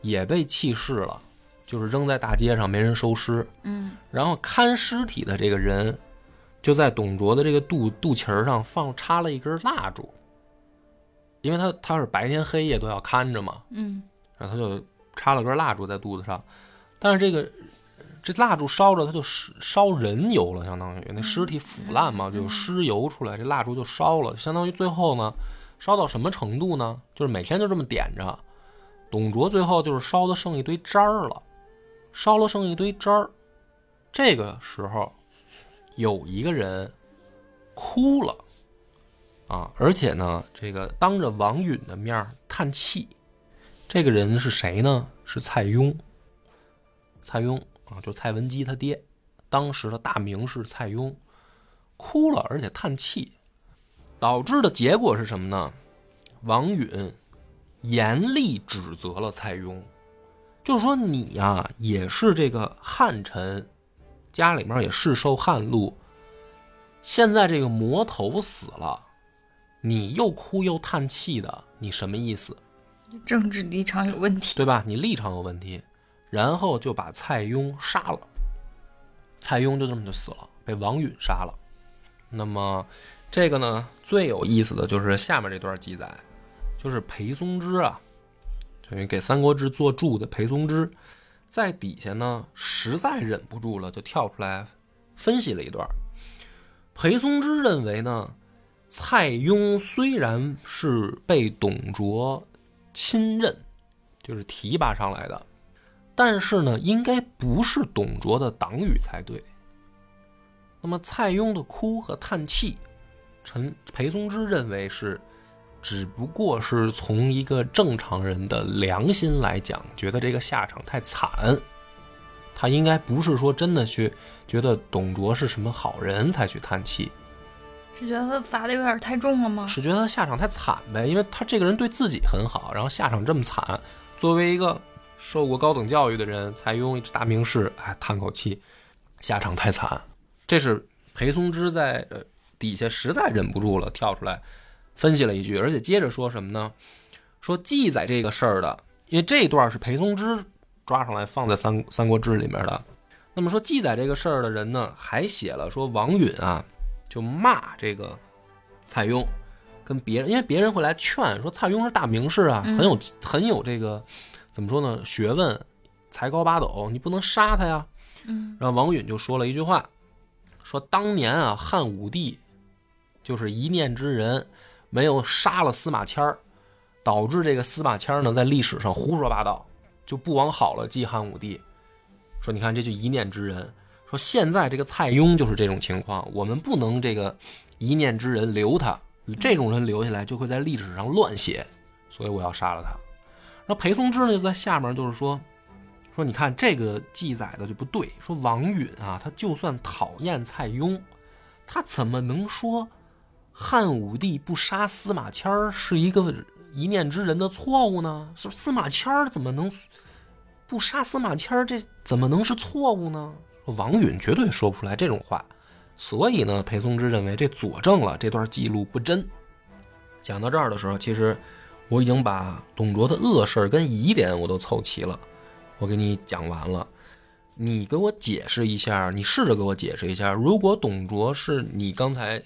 也被弃市了，就是扔在大街上没人收尸，嗯。然后看尸体的这个人，就在董卓的这个肚肚脐儿上放插了一根蜡烛，因为他他是白天黑夜都要看着嘛，嗯。然后他就插了根蜡烛在肚子上，但是这个这蜡烛烧着，它就烧烧人油了，相当于那尸体腐烂嘛，就尸油出来，这蜡烛就烧了，相当于最后呢，烧到什么程度呢？就是每天就这么点着，董卓最后就是烧的剩一堆渣儿了，烧了剩一堆渣儿，这个时候有一个人哭了。啊，而且呢，这个当着王允的面叹气，这个人是谁呢？是蔡邕。蔡邕啊，就蔡文姬他爹，当时的大名士蔡邕，哭了，而且叹气，导致的结果是什么呢？王允严厉指责了蔡邕，就是说你呀、也是这个汉臣，家里面也是受汉禄，现在这个魔头死了，你又哭又叹气的，你什么意思？政治立场有问题。对吧？你立场有问题，然后就把蔡邕杀了。蔡邕就这么就死了，被王允杀了。那么，这个呢，最有意思的就是下面这段记载，就是裴松之啊，等于给《三国志》做注的裴松之，在底下呢，实在忍不住了，就跳出来分析了一段。裴松之认为呢，蔡邕虽然是被董卓亲任，就是提拔上来的，但是呢，应该不是董卓的党羽才对。那么蔡邕的哭和叹气，陈裴松之认为是，只不过是从一个正常人的良心来讲，觉得这个下场太惨，他应该不是说真的去觉得董卓是什么好人才去叹气。是觉得他罚的有点太重了吗？是觉得他下场太惨呗，因为他这个人对自己很好，然后下场这么惨，作为一个受过高等教育的人，蔡邕一大名士，哎，叹口气，下场太惨。这是裴松之在呃底下实在忍不住了，跳出来分析了一句，而且接着说什么呢？说记载这个事儿的，因为这一段是裴松之抓上来放在三《三国志》里面的。那么说记载这个事儿的人呢，还写了说王允啊，就骂这个蔡邕，跟别人，因为别人会来劝说蔡邕是大名士啊，嗯很有很有这个怎么说呢，学问，才高八斗，你不能杀他呀。嗯然后王允就说了一句话，说当年啊汉武帝就是一念之人，没有杀了司马迁儿，导致这个司马迁儿呢在历史上胡说八道，就不往好了记汉武帝。说你看这就一念之人，说现在这个蔡邕就是这种情况，我们不能这个一念之人留他，这种人留下来就会在历史上乱写，所以我要杀了他。那裴松之呢就在下面就是说，说你看这个记载的就不对，说王允啊，他就算讨厌蔡邕，他怎么能说汉武帝不杀司马迁儿是一个一念之人的错误呢？是司马迁儿怎么能不杀司马迁儿？这怎么能是错误呢？王允绝对说不出来这种话，所以呢，裴松之认为这佐证了这段记录不真。讲到这儿的时候，其实我已经把董卓的恶事儿跟疑点我都凑齐了，我给你讲完了。你给我解释一下，你试着给我解释一下，如果董卓是你刚才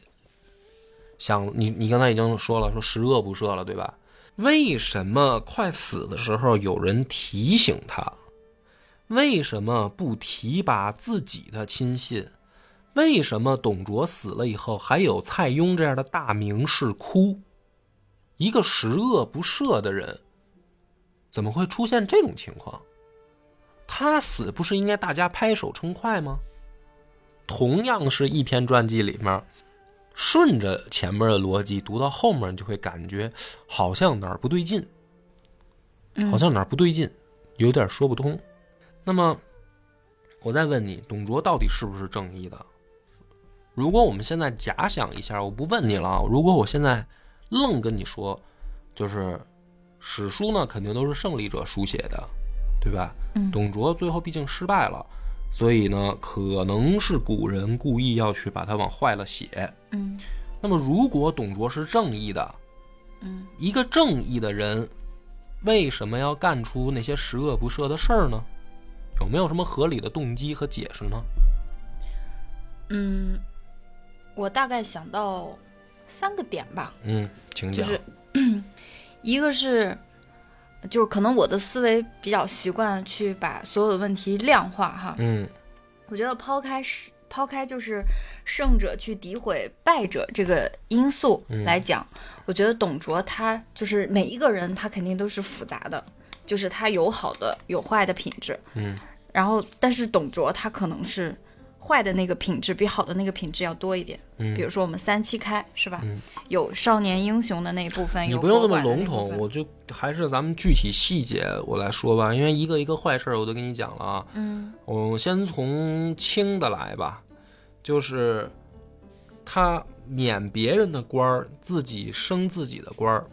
想你你刚才已经说了，说十恶不赦了，对吧？为什么快死的时候有人提醒他？为什么不提拔自己的亲信？为什么董卓死了以后还有蔡邕这样的大名士哭？一个十恶不赦的人，怎么会出现这种情况？他死不是应该大家拍手称快吗？同样是一篇传记里面，顺着前面的逻辑读到后面，你就会感觉好像哪儿不对劲，嗯好像哪儿不对劲，有点说不通。那么，我再问你，董卓到底是不是正义的？如果我们现在假想一下，我不问你了啊。如果我现在愣跟你说，就是史书呢，肯定都是胜利者书写的，对吧？嗯董卓最后毕竟失败了，所以呢，可能是古人故意要去把它往坏了写。嗯那么，如果董卓是正义的，嗯一个正义的人，为什么要干出那些十恶不赦的事儿呢？有没有什么合理的动机和解释呢？嗯，我大概想到三个点吧，嗯，请讲。就是一个是，就是可能我的思维比较习惯去把所有的问题量化哈。嗯我觉得抛开是抛开就是胜者去诋毁败者这个因素嗯来讲，我觉得董卓他就是每一个人他肯定都是复杂的，就是他有好的有坏的品质，嗯然后但是董卓他可能是坏的那个品质比好的那个品质要多一点。嗯，比如说我们三七开是吧？嗯有少年英雄的那一部分，你不用这么笼统，我就还是咱们具体细节我来说吧，因为一个一个坏事儿我都跟你讲了啊。嗯我先从轻的来吧，就是他免别人的官儿，自己升自己的官儿，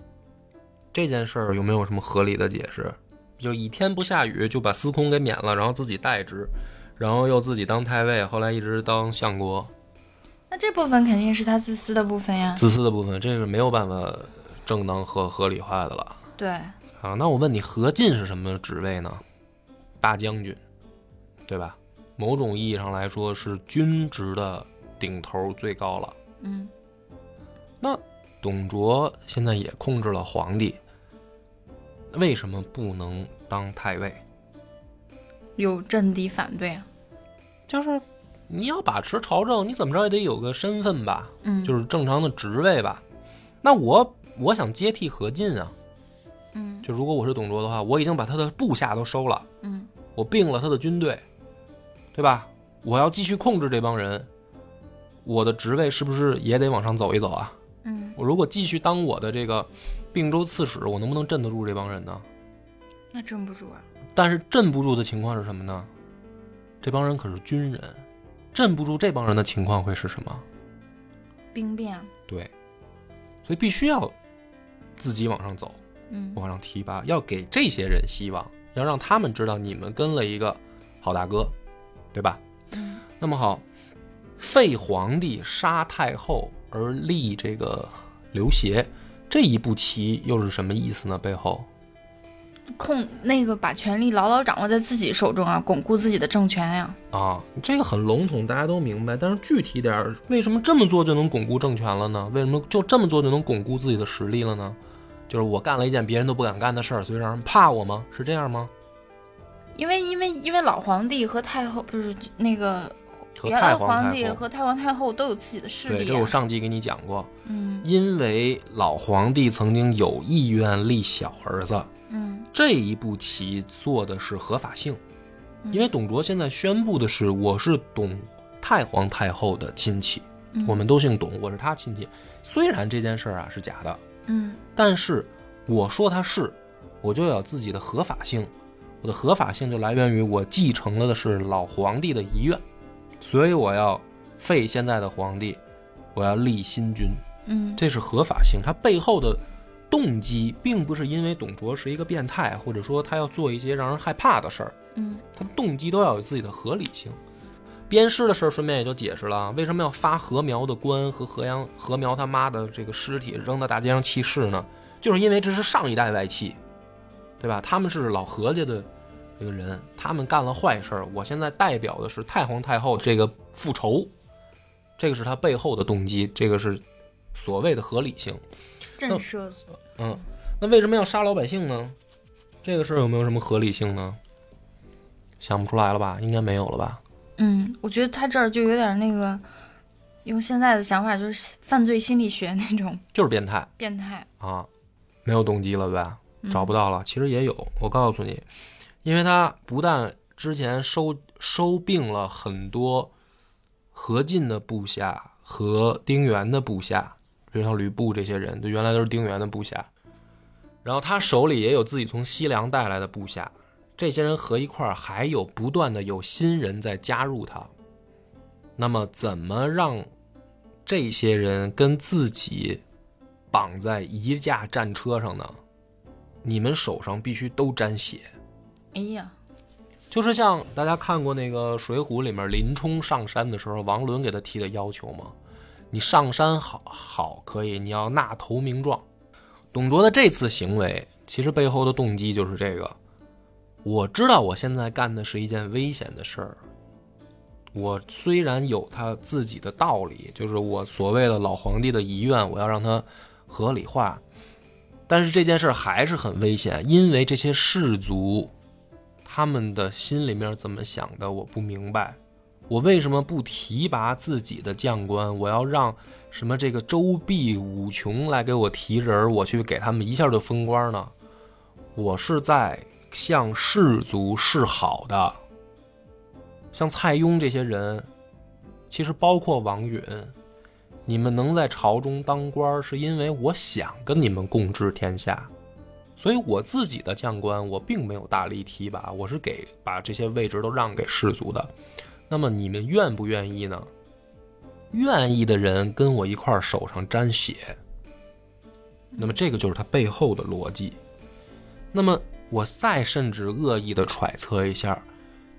这件事儿有没有什么合理的解释？就一天不下雨就把司空给免了，然后自己代职，然后又自己当太尉，后来一直当相国，那这部分肯定是他自私的部分呀。自私的部分，这是没有办法正当和合理化的了。对，啊，那我问你，何进是什么职位呢？大将军，对吧？某种意义上来说是军职的顶头最高了。嗯那董卓现在也控制了皇帝，为什么不能当太尉？有政敌反对啊。就是你要把持朝政，你怎么着也得有个身份吧，嗯，就是正常的职位吧。那我我想接替何进啊，嗯就如果我是董卓的话，我已经把他的部下都收了。嗯我并了他的军队，对吧？我要继续控制这帮人，我的职位是不是也得往上走一走啊？嗯，我如果继续当我的这个并州刺史，我能不能镇得住这帮人呢？那镇不住啊。但是镇不住的情况是什么呢？这帮人可是军人，镇不住这帮人的情况会是什么？兵变啊。对，所以必须要自己往上走，嗯往上提拔，要给这些人希望，要让他们知道你们跟了一个好大哥，对吧？嗯那么好，废皇帝杀太后而立这个刘协，这一步棋又是什么意思呢？背后控那个把权力牢牢掌握在自己手中啊，巩固自己的政权呀、啊，这个很笼统，大家都明白。但是具体点儿，为什么这么做就能巩固政权了呢？为什么就这么做就能巩固自己的实力了呢？就是我干了一件别人都不敢干的事儿，所以让人怕我吗？是这样吗？因为因为因为老皇帝和太后不是那个原来皇帝和太皇太后都有自己的势对，力、这我啊。上集给你讲过，嗯因为老皇帝曾经有意愿立小儿子，嗯这一步棋做的是合法性，嗯因为董卓现在宣布的是我是董太皇太后的亲戚，嗯我们都姓董，我是他亲戚。虽然这件事儿啊是假的，嗯但是我说他是，我就有自己的合法性。我的合法性就来源于我继承了的是老皇帝的遗愿，所以我要废现在的皇帝，我要立新君，嗯这是合法性。它背后的动机并不是因为董卓是一个变态，或者说他要做一些让人害怕的事儿，嗯他动机都要有自己的合理性。鞭尸的事儿顺便也就解释了，为什么要发何苗的官和何阳何苗他妈的这个尸体扔到大街上弃尸呢？就是因为这是上一代外戚，对吧？他们是老何家的这个人，他们干了坏事儿，我现在代表的是太皇太后这个复仇，这个是他背后的动机，这个是所谓的合理性。震慑族。嗯，那为什么要杀老百姓呢？这个事儿有没有什么合理性呢？想不出来了吧？应该没有了吧？嗯，我觉得他这儿就有点那个，用现在的想法就是犯罪心理学那种 就是变态变态。啊，没有动机了，对吧？嗯找不到了。其实也有，我告诉你，因为他不但之前收收并了很多何进的部下和丁原的部下，比如像吕布这些人，就原来都是丁原的部下。然后他手里也有自己从西凉带来的部下，这些人合一块儿，还有不断的有新人在加入他。那么，怎么让这些人跟自己绑在一架战车上呢？你们手上必须都沾血，哎呀，就是像大家看过那个《水浒》里面林冲上山的时候，王伦给他提的要求吗？你上山好好可以，你要纳投名状。董卓的这次行为，其实背后的动机就是这个。我知道我现在干的是一件危险的事儿，我虽然有他自己的道理，就是我所谓的老皇帝的遗愿，我要让他合理化，但是这件事还是很危险，因为这些士族他们的心里面怎么想的，我不明白。我为什么不提拔自己的将官？我要让什么这个周必、武琼来给我提人儿，我去给他们一下就封官呢？我是在向士族示好的。像蔡邕这些人，其实包括王允，你们能在朝中当官，是因为我想跟你们共治天下。所以我自己的将官，我并没有大力提拔，我是给把这些位置都让给士族的。那么你们愿不愿意呢？愿意的人跟我一块儿手上沾血。那么这个就是他背后的逻辑。那么我再甚至恶意的揣测一下，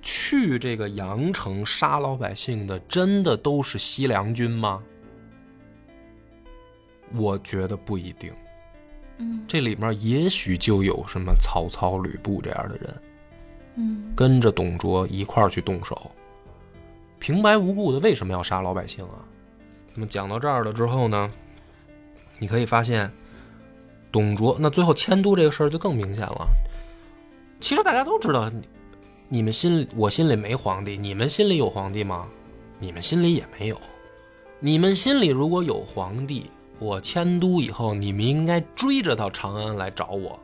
去这个阳城杀老百姓的，真的都是西凉军吗？我觉得不一定。嗯这里面也许就有什么曹操、吕布这样的人，嗯跟着董卓一块儿去动手，平白无故的为什么要杀老百姓啊？那么讲到这儿了之后呢，你可以发现，董卓那最后迁都这个事儿就更明显了。其实大家都知道，你们心里我心里没皇帝，你们心里有皇帝吗？你们心里也没有。你们心里如果有皇帝，我迁都以后，你们应该追着到长安来找我，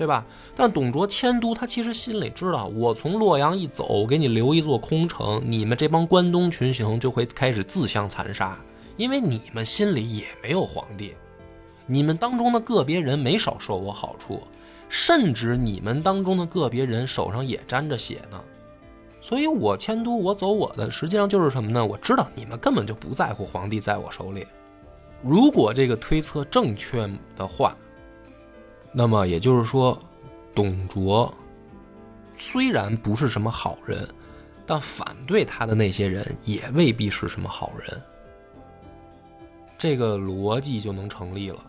对吧？但董卓迁都，他其实心里知道，我从洛阳一走，给你留一座空城，你们这帮关东群雄就会开始自相残杀，因为你们心里也没有皇帝，你们当中的个别人没少受我好处，甚至你们当中的个别人手上也沾着血呢。所以我迁都，我走我的，实际上就是什么呢？我知道你们根本就不在乎皇帝在我手里。如果这个推测正确的话，那么也就是说，董卓虽然不是什么好人，但反对他的那些人也未必是什么好人。这个逻辑就能成立了。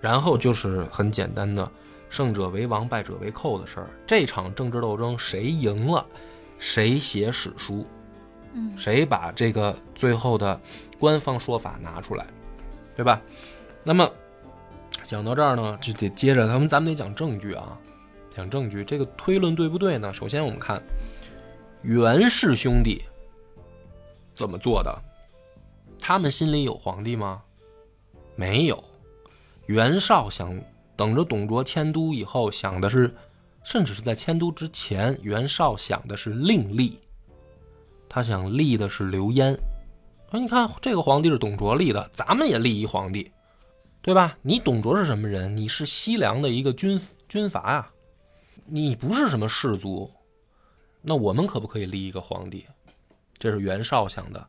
然后就是很简单的“胜者为王，败者为寇”的事儿。这场政治斗争谁赢了，谁写史书，嗯谁把这个最后的官方说法拿出来，对吧？那么讲到这儿呢，就得接着咱们咱们得讲证据啊。讲证据，这个推论对不对呢？首先我们看袁氏兄弟怎么做的，他们心里有皇帝吗？没有。袁绍想等着董卓迁都以后，想的是，甚至是在迁都之前，袁绍想的是另立，他想立的是刘焉。说你看这个皇帝是董卓立的，咱们也立一皇帝，对吧？你董卓是什么人？你是西凉的一个军军阀啊。你不是什么士族，那我们可不可以立一个皇帝？这是袁绍想的。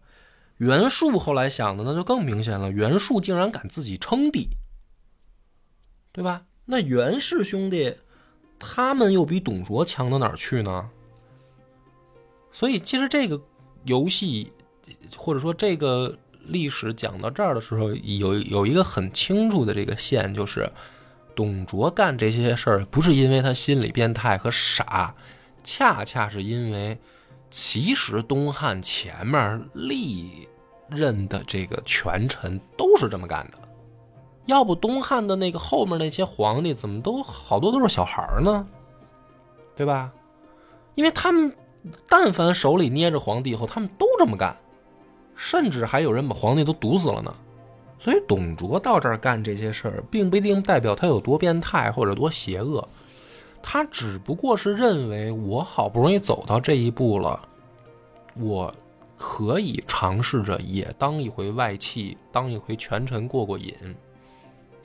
袁术后来想的那就更明显了。袁术竟然敢自己称帝，对吧？那袁氏兄弟他们又比董卓强到哪儿去呢？所以，其实这个游戏或者说这个历史讲到这儿的时候，有有一个很清楚的这个线，就是。董卓干这些事儿，不是因为他心理变态和傻，恰恰是因为，其实东汉前面历任的这个权臣都是这么干的。要不东汉的那个后面那些皇帝怎么都好多都是小孩呢？对吧？因为他们但凡手里捏着皇帝以后，他们都这么干，甚至还有人把皇帝都毒死了呢。所以董卓到这儿干这些事儿，并不一定代表他有多变态或者多邪恶，他只不过是认为我好不容易走到这一步了，我可以尝试着也当一回外戚，当一回权臣过过瘾。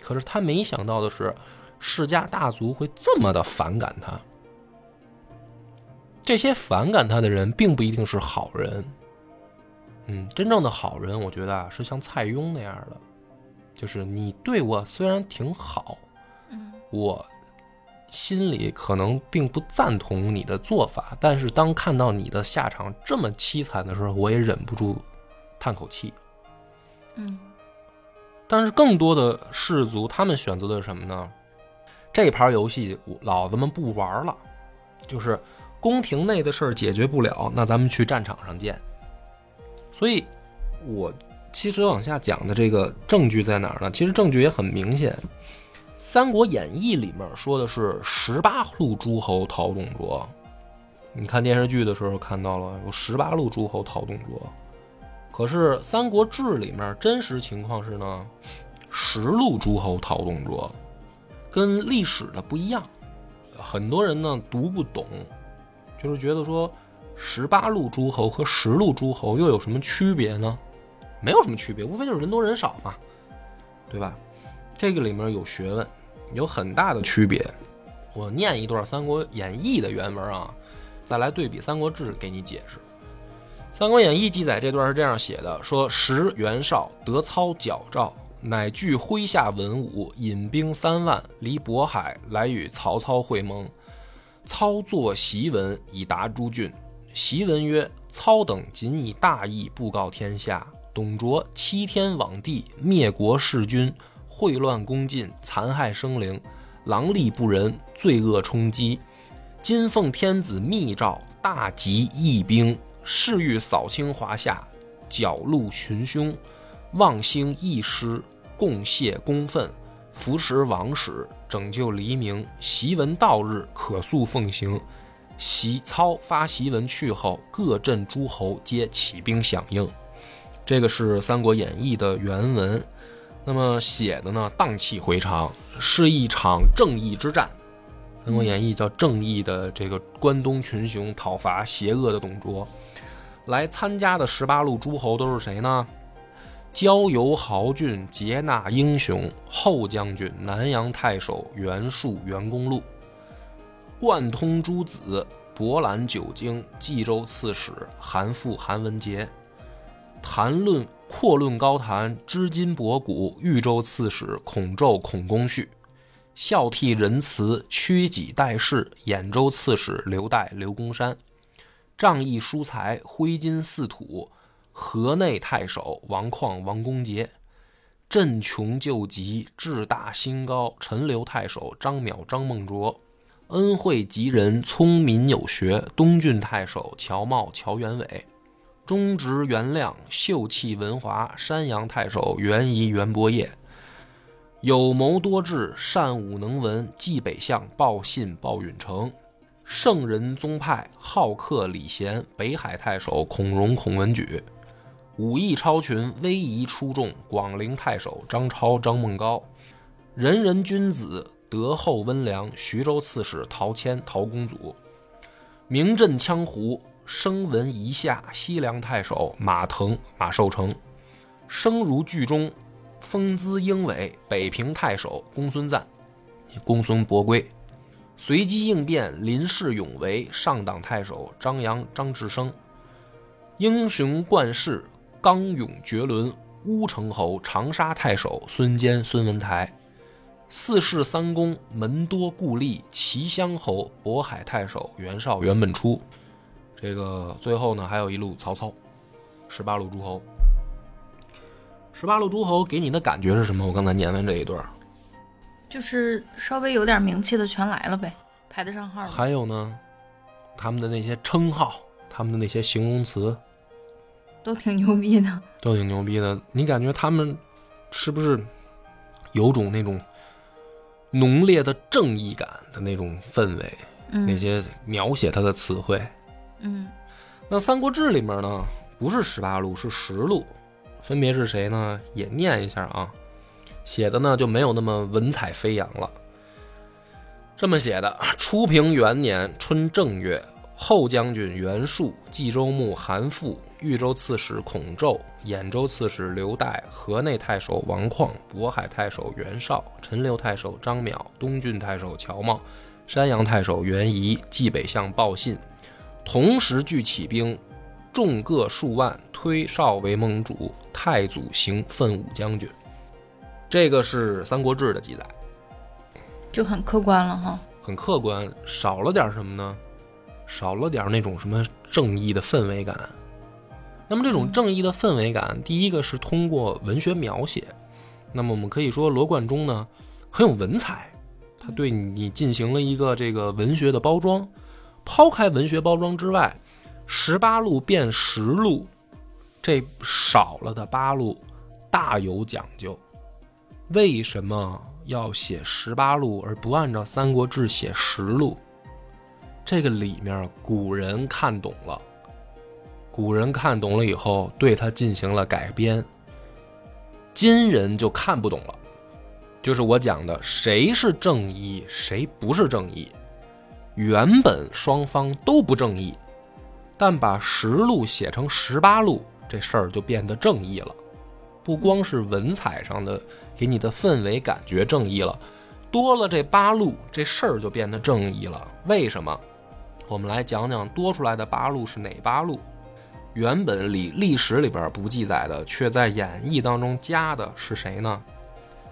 可是他没想到的是，世家大族会这么的反感他。这些反感他的人，并不一定是好人。嗯，真正的好人，我觉得啊，是像蔡邕那样的，就是你对我虽然挺好，嗯，我心里可能并不赞同你的做法，但是当看到你的下场这么凄惨的时候，我也忍不住叹口气。嗯，但是更多的士族，他们选择的是什么呢？这盘游戏，老子们不玩了，就是宫廷内的事儿解决不了，那咱们去战场上见。所以，我其实往下讲的这个证据在哪儿呢？其实证据也很明显，《三国演义》里面说的是十八路诸侯讨董卓。你看电视剧的时候看到了有十八路诸侯讨董卓，可是《三国志》里面真实情况是呢，十路诸侯讨董卓，跟历史的不一样。很多人呢读不懂，就是觉得说。十八路诸侯和十路诸侯又有什么区别呢？没有什么区别，无非就是人多人少嘛，对吧？这个里面有学问，有很大的区别。我念一段《三国演义》的原文啊，再来对比《三国志》给你解释。《三国演义》记载这段是这样写的：说时袁绍得操矫诏，乃聚麾下文武，引兵三万，离渤海来与曹操会盟。操作檄文以达诸郡。檄文曰：“操等仅以大义布告天下，董卓欺天罔地，灭国弑君，秽乱宫禁，残害生灵，狼戾不仁，罪恶冲击。今奉天子密诏，大集义兵，誓欲扫清华夏，剿戮群凶，望兴义师，共谢公愤，扶持王室，拯救黎明。檄文到日，可速奉行。”檄操发檄文去后，各镇诸侯皆起兵响应。这个是《三国演义》的原文。那么写的呢，荡气回肠，是一场正义之战。《三国演义》叫正义的这个关东群雄讨伐邪恶的董卓。来参加的十八路诸侯都是谁呢？交游豪俊，劫纳英雄，后将军、南阳太守袁术、袁公路。贯通诸子，博览九经，冀州刺史韩馥、韩文杰，谈论阔论高谈，知今博古，豫州刺史孔宙、孔公绪，孝悌仁慈，屈己待世，兖州刺史刘岱、刘公山，仗义疏财，挥金似土，河内太守王旷、王公杰，镇穷救急，志大心高，陈留太守张邈、张孟卓。恩惠吉人，聪明有学。东郡太守乔茂、乔元伟，忠直元亮，秀气文华。山阳太守袁仪、袁伯业，有谋多智，善武能文，冀北相，报信报允成。圣人宗派，好客礼贤，北海太守孔融、孔文举。武艺超群，威仪出众，广陵太守张超、张孟高。仁人君子，德厚温良，徐州刺史陶谦、陶公祖。名震江湖，声闻夷夏，西凉太守马腾、马寿成。声如巨钟。风姿英伟，北平太守公孙瓒、公孙伯归，随机应变，临事勇为，上党太守张扬、张志生，英雄冠世，刚勇绝伦，乌程侯、长沙太守孙坚、孙文台，四世三公，门多故吏，齐襄侯、渤海太守袁绍、袁本初，这个最后呢，还有一路曹操，十八路诸侯。十八路诸侯给你的感觉是什么？我刚才念完这一段，就是稍微有点名气的全来了呗，排得上号。还有呢，他们的那些称号，他们的那些形容词，都挺牛逼的，都挺牛逼的。你感觉他们是不是有种那种浓烈的正义感的那种氛围？嗯，那些描写他的词汇，嗯，那《三国志》里面呢，不是十八路，是十路。分别是谁呢？也念一下啊，写的呢就没有那么文采飞扬了。这么写的：初平元年春正月，后将军袁术、冀州牧韩馥、豫州刺史孔宙、兖州刺史刘岱、河内太守王旷、渤海太守袁绍、陈留太守张邈、东郡太守乔瑁、山阳太守袁仪、冀北相鲍信，同时聚起兵。众各数万，推少为盟主，太祖行奋武将军。这个是《三国志》的记载，就很客观了哈。很客观，少了点什么呢？少了点那种什么正义的氛围感。那么这种正义的氛围感，第一个是通过文学描写。那么我们可以说罗贯中呢很有文采，他对你进行了一个这个文学的包装。抛开文学包装之外。十八路变十路，这少了的八路大有讲究。为什么要写十八路而不按照《三国志》写十路？这个里面古人看懂了，古人看懂了以后对他进行了改编。今人就看不懂了，就是我讲的谁是正义，谁不是正义。原本双方都不正义。但把十路写成十八路，这事儿就变得正义了。不光是文采上的，给你的氛围感觉正义了，多了这八路，这事儿就变得正义了。为什么？我们来讲讲多出来的八路是哪八路？原本里历史里边不记载的，却在演义当中加的是谁呢？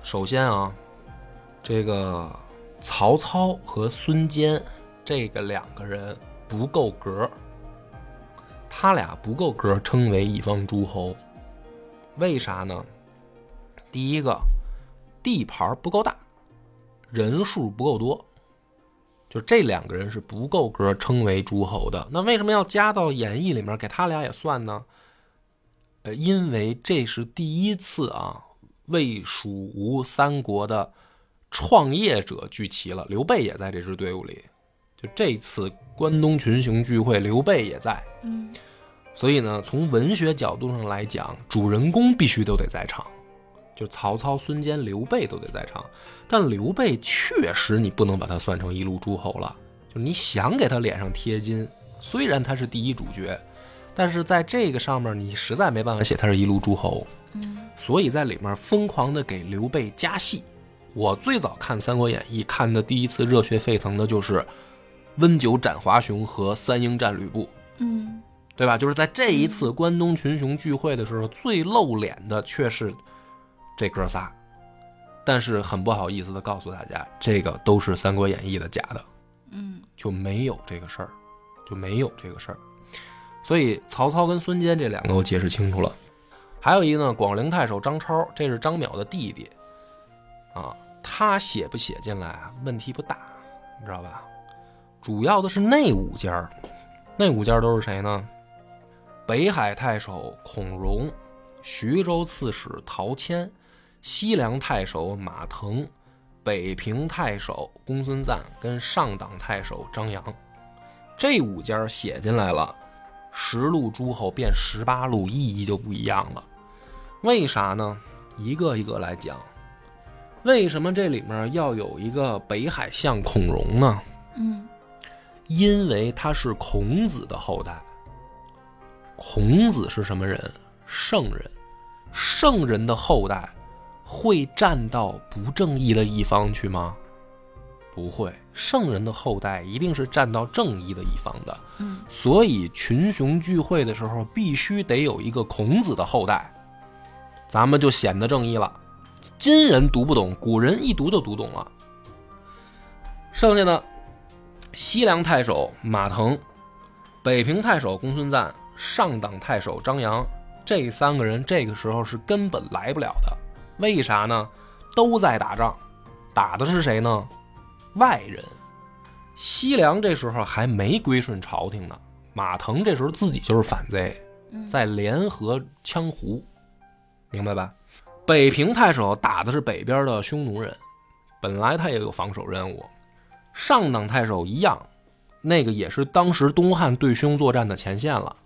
首先啊，这个曹操和孙坚这个两个人不够格。他俩不够格称为一方诸侯，为啥呢？第一个，地盘不够大，人数不够多，就这两个人是不够格称为诸侯的。那为什么要加到演义里面给他俩也算呢？呃，因为这是第一次啊，魏、蜀、吴三国的创业者聚齐了，刘备也在这支队伍里。就这次关东群雄聚会，刘备也在。嗯，所以呢，从文学角度上来讲，主人公必须都得在场，就曹操、孙坚、刘备都得在场。但刘备确实你不能把他算成一路诸侯了，就你想给他脸上贴金，虽然他是第一主角，但是在这个上面你实在没办法写他是一路诸侯。嗯，所以在里面疯狂的给刘备加戏。我最早看《三国演义》，看的第一次热血沸腾的就是。温酒斩华雄和三英战吕布，嗯，对吧？就是在这一次关东群雄聚会的时候，最露脸的却是这哥仨。但是很不好意思的告诉大家，这个都是《三国演义》的假的，嗯，就没有这个事儿，就没有这个事儿。所以曹操跟孙坚这两个我解释清楚了。还有一个呢，广陵太守张超，这是张邈的弟弟，啊，他写不写进来啊？问题不大，你知道吧？主要的是那五家那五家都是谁呢？北海太守孔融，徐州刺史陶谦，西凉太守马腾、北平太守公孙瓒跟上党太守张扬，这五家写进来了，十路诸侯变十八路，意义就不一样了。为啥呢？一个一个来讲。为什么这里面要有一个北海相孔融呢？嗯因为他是孔子的后代。孔子是什么人？圣人。圣人的后代会站到不正义的一方去吗？不会。圣人的后代一定是站到正义的一方的。嗯所以群雄聚会的时候，必须得有一个孔子的后代，咱们就显得正义了。今人读不懂，古人一读就读懂了。剩下的西凉太守马腾、北平太守公孙瓒、上党太守张扬，这三个人这个时候是根本来不了的。为啥呢？都在打仗，打的是谁呢？外人。西凉这时候还没归顺朝廷呢，马腾这时候自己就是反贼，嗯在联合羌胡，明白吧？北平太守打的是北边的匈奴人，本来他也有防守任务。上党太守一样，那个也是当时东汉对匈作战的前线了。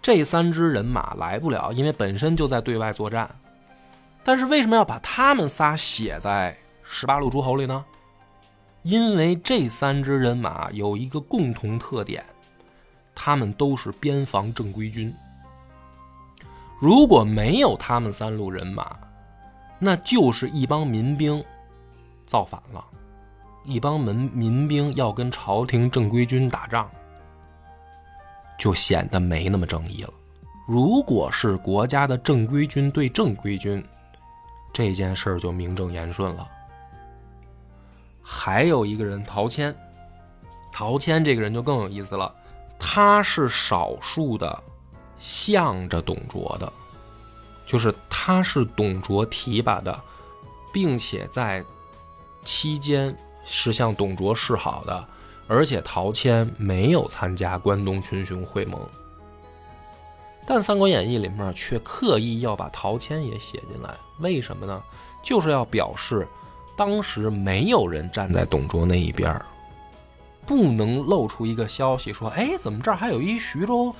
这三支人马来不了，因为本身就在对外作战。但是为什么要把他们仨写在十八路诸侯里呢？因为这三支人马有一个共同特点，他们都是边防正规军。如果没有他们三路人马，那就是一帮民兵造反了，一帮民民兵要跟朝廷正规军打仗，就显得没那么正义了。如果是国家的正规军对正规军，这件事儿就名正言顺了。还有一个人陶谦，陶谦这个人就更有意思了，他是少数的向着董卓的，就是他是董卓提拔的，并且在期间是向董卓示好的，而且陶谦没有参加关东群雄会盟。但《三国演义》里面却刻意要把陶谦也写进来，为什么呢？就是要表示当时没有人站在董卓那一边儿，不能露出一个消息说：“哎，怎么这儿还有一徐州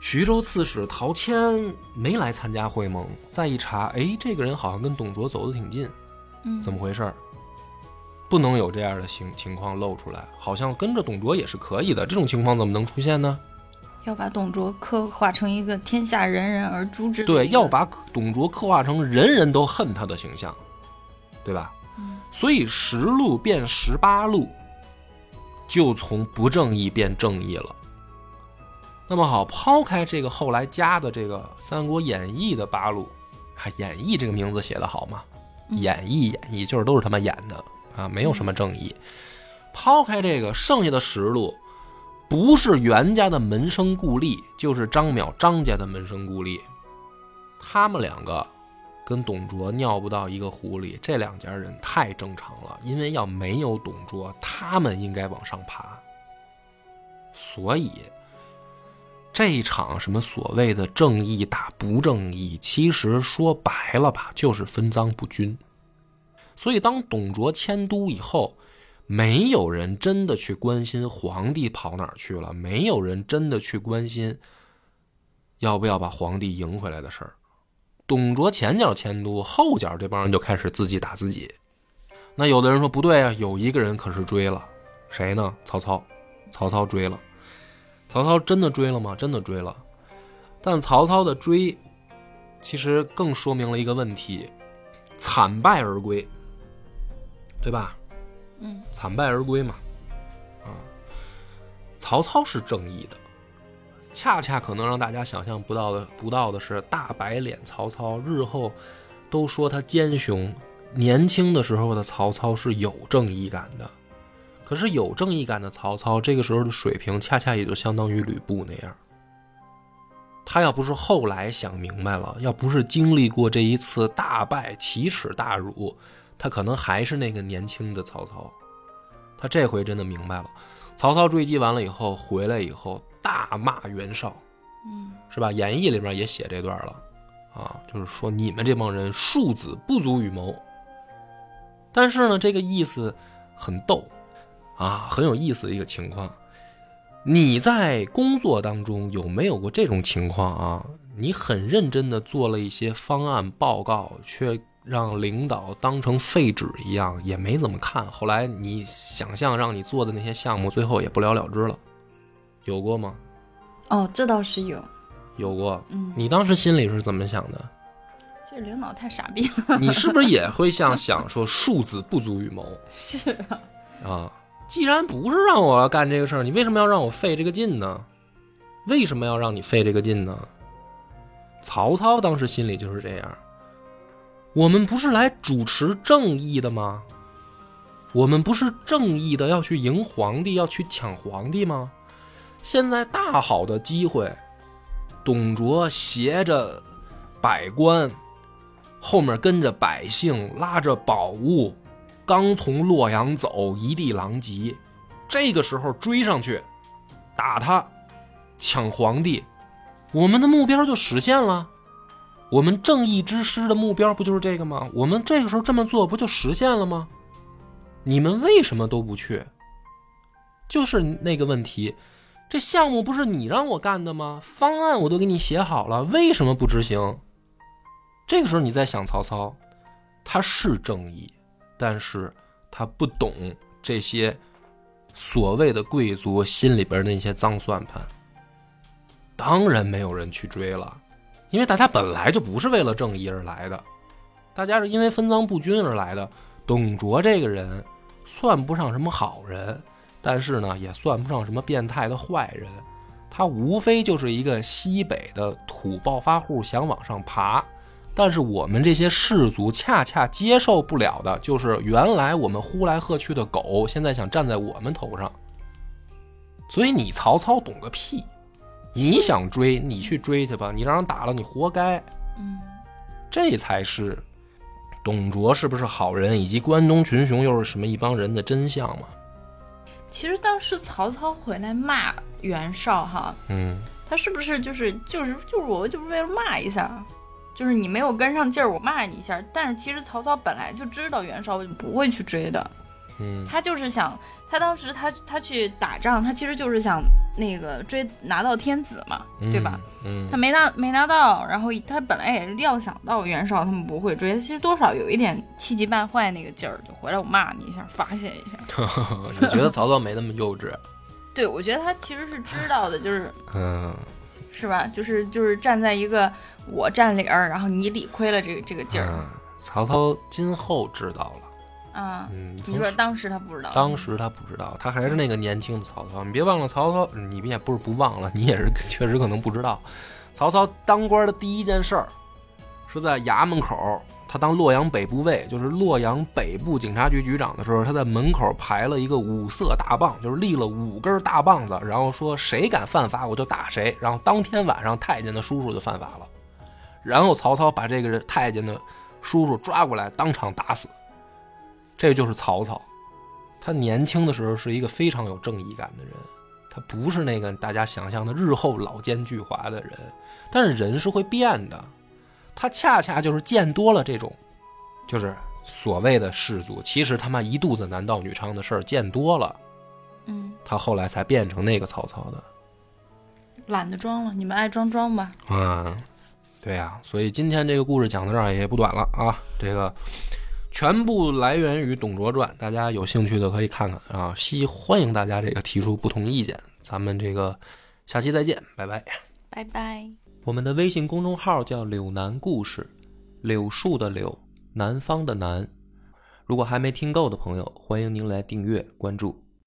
徐州刺史陶谦没来参加会盟？”再一查，哎，这个人好像跟董卓走得挺近，嗯，怎么回事儿？不能有这样的情情况露出来，好像跟着董卓也是可以的。这种情况怎么能出现呢？要把董卓刻画成一个天下人人而诛之对，要把董卓刻画成人人都恨他的形象，对吧？嗯所以十路变十八路，就从不正义变正义了。那么好，抛开这个后来加的这个《三国演义》的八路，啊，演义这个名字写的好嘛？嗯演义演义就是都是他妈演的啊，没有什么正义。抛开这个，剩下的十路，不是袁家的门生故吏，就是张邈张家的门生故吏。他们两个跟董卓尿不到一个壶里，这两家人太正常了。因为要没有董卓，他们应该往上爬。所以，这一场什么所谓的正义打不正义，其实说白了吧，就是分赃不均。所以，当董卓迁都以后，没有人真的去关心皇帝跑哪儿去了，没有人真的去关心要不要把皇帝迎回来的事儿。董卓前脚迁都，后脚这帮人就开始自己打自己。那有的人说不对啊，有一个人可是追了，谁呢？曹操。曹操追了，曹操真的追了吗？真的追了，但曹操的追，其实更说明了一个问题：惨败而归，对吧？惨败而归嘛，啊，曹操是正义的，恰恰可能让大家想象不到的不到的是，大白脸曹操日后都说他奸雄，年轻的时候的曹操是有正义感的，可是有正义感的曹操，这个时候的水平恰恰也就相当于吕布那样。他要不是后来想明白了，要不是经历过这一次大败、奇耻大辱，他可能还是那个年轻的曹操。他这回真的明白了。曹操追击完了以后，回来以后大骂袁绍，嗯是吧？演义里面也写这段了，啊，就是说你们这帮人庶子不足与谋。但是呢，这个意思很逗啊，很有意思的一个情况。你在工作当中有没有过这种情况啊？你很认真的做了一些方案报告，却让领导当成废纸一样，也没怎么看。后来你想象让你做的那些项目，最后也不了了之了，有过吗？哦，这倒是有，有过。嗯，你当时心里是怎么想的？这领导太傻逼了。你是不是也会像想说庶子不足与谋 是啊，啊？既然不是让我干这个事儿，你为什么要让我费这个劲呢？为什么要让你费这个劲呢？曹操当时心里就是这样。我们不是来主持正义的吗？我们不是正义的要去迎皇帝，要去抢皇帝吗？现在大好的机会，董卓携着百官，后面跟着百姓，拉着宝物，刚从洛阳走，一地狼藉。这个时候追上去，打他，抢皇帝，我们的目标就实现了。我们正义之师的目标不就是这个吗？我们这个时候这么做，不就实现了吗？你们为什么都不去？就是那个问题，这项目不是你让我干的吗？方案我都给你写好了，为什么不执行？这个时候你在想曹操，他是正义，但是他不懂这些所谓的贵族心里边那些脏算盘。当然没有人去追了，因为大家本来就不是为了正义而来的，大家是因为分赃不均而来的。董卓这个人算不上什么好人，但是呢，也算不上什么变态的坏人。他无非就是一个西北的土暴发户，想往上爬。但是我们这些士族恰恰接受不了的，就是原来我们呼来喝去的狗，现在想站在我们头上。所以你曹操懂个屁！你想追，你去追去吧，你让人打了，你活该。嗯，这才是董卓是不是好人，以及关东群雄又是什么一帮人的真相嘛？其实当时曹操回来骂袁绍哈，嗯，他是不是就是就是就是我就是为了骂一下，就是你没有跟上劲儿，我骂你一下。但是其实曹操本来就知道袁绍不会去追的，嗯，他就是想，他当时他他去打仗，他其实就是想那个追拿到天子嘛，对吧？嗯，他没拿没拿到，然后他本来也是料想到袁绍他们不会追，他其实多少有一点气急败坏那个劲儿，就回来我骂你一下，发泄一下。你觉得曹操没那么幼稚？对，我觉得他其实是知道的，就是嗯，是吧？就是就是站在一个我占理儿，然后你理亏了这个这个劲儿嗯，曹操今后知道了，啊。嗯，你说当时他不知道，当时他不知道，他还是那个年轻的曹操。你别忘了，曹操，你也不是不忘了，你也是 确实可能不知道，曹操当官的第一件事儿是在衙门口，他当洛阳北部尉，就是洛阳北部警察局局长的时候，他在门口排了一个五色大棒，就是立了五根大棒子，然后说谁敢犯法我就打谁。然后当天晚上太监的叔叔就犯法了，然后曹操把这个人太监的叔叔抓过来当场打死。这就是曹操。他年轻的时候是一个非常有正义感的人，他不是那个大家想象的日后老奸巨猾的人。但是人是会变的，他恰恰就是见多了这种，就是所谓的士族，其实他妈一肚子男盗女娼的事儿见多了，嗯，他后来才变成那个曹操的。懒得装了，你们爱装装吧。嗯，对呀、所以今天这个故事讲到这儿也不短了啊。这个全部来源于《董卓传》，大家有兴趣的可以看看啊。希欢迎大家这个提出不同意见，咱们这个下期再见，拜拜。拜拜。我们的微信公众号叫“柳南故事”，柳树的柳，南方的南。如果还没听够的朋友，欢迎您来订阅关注。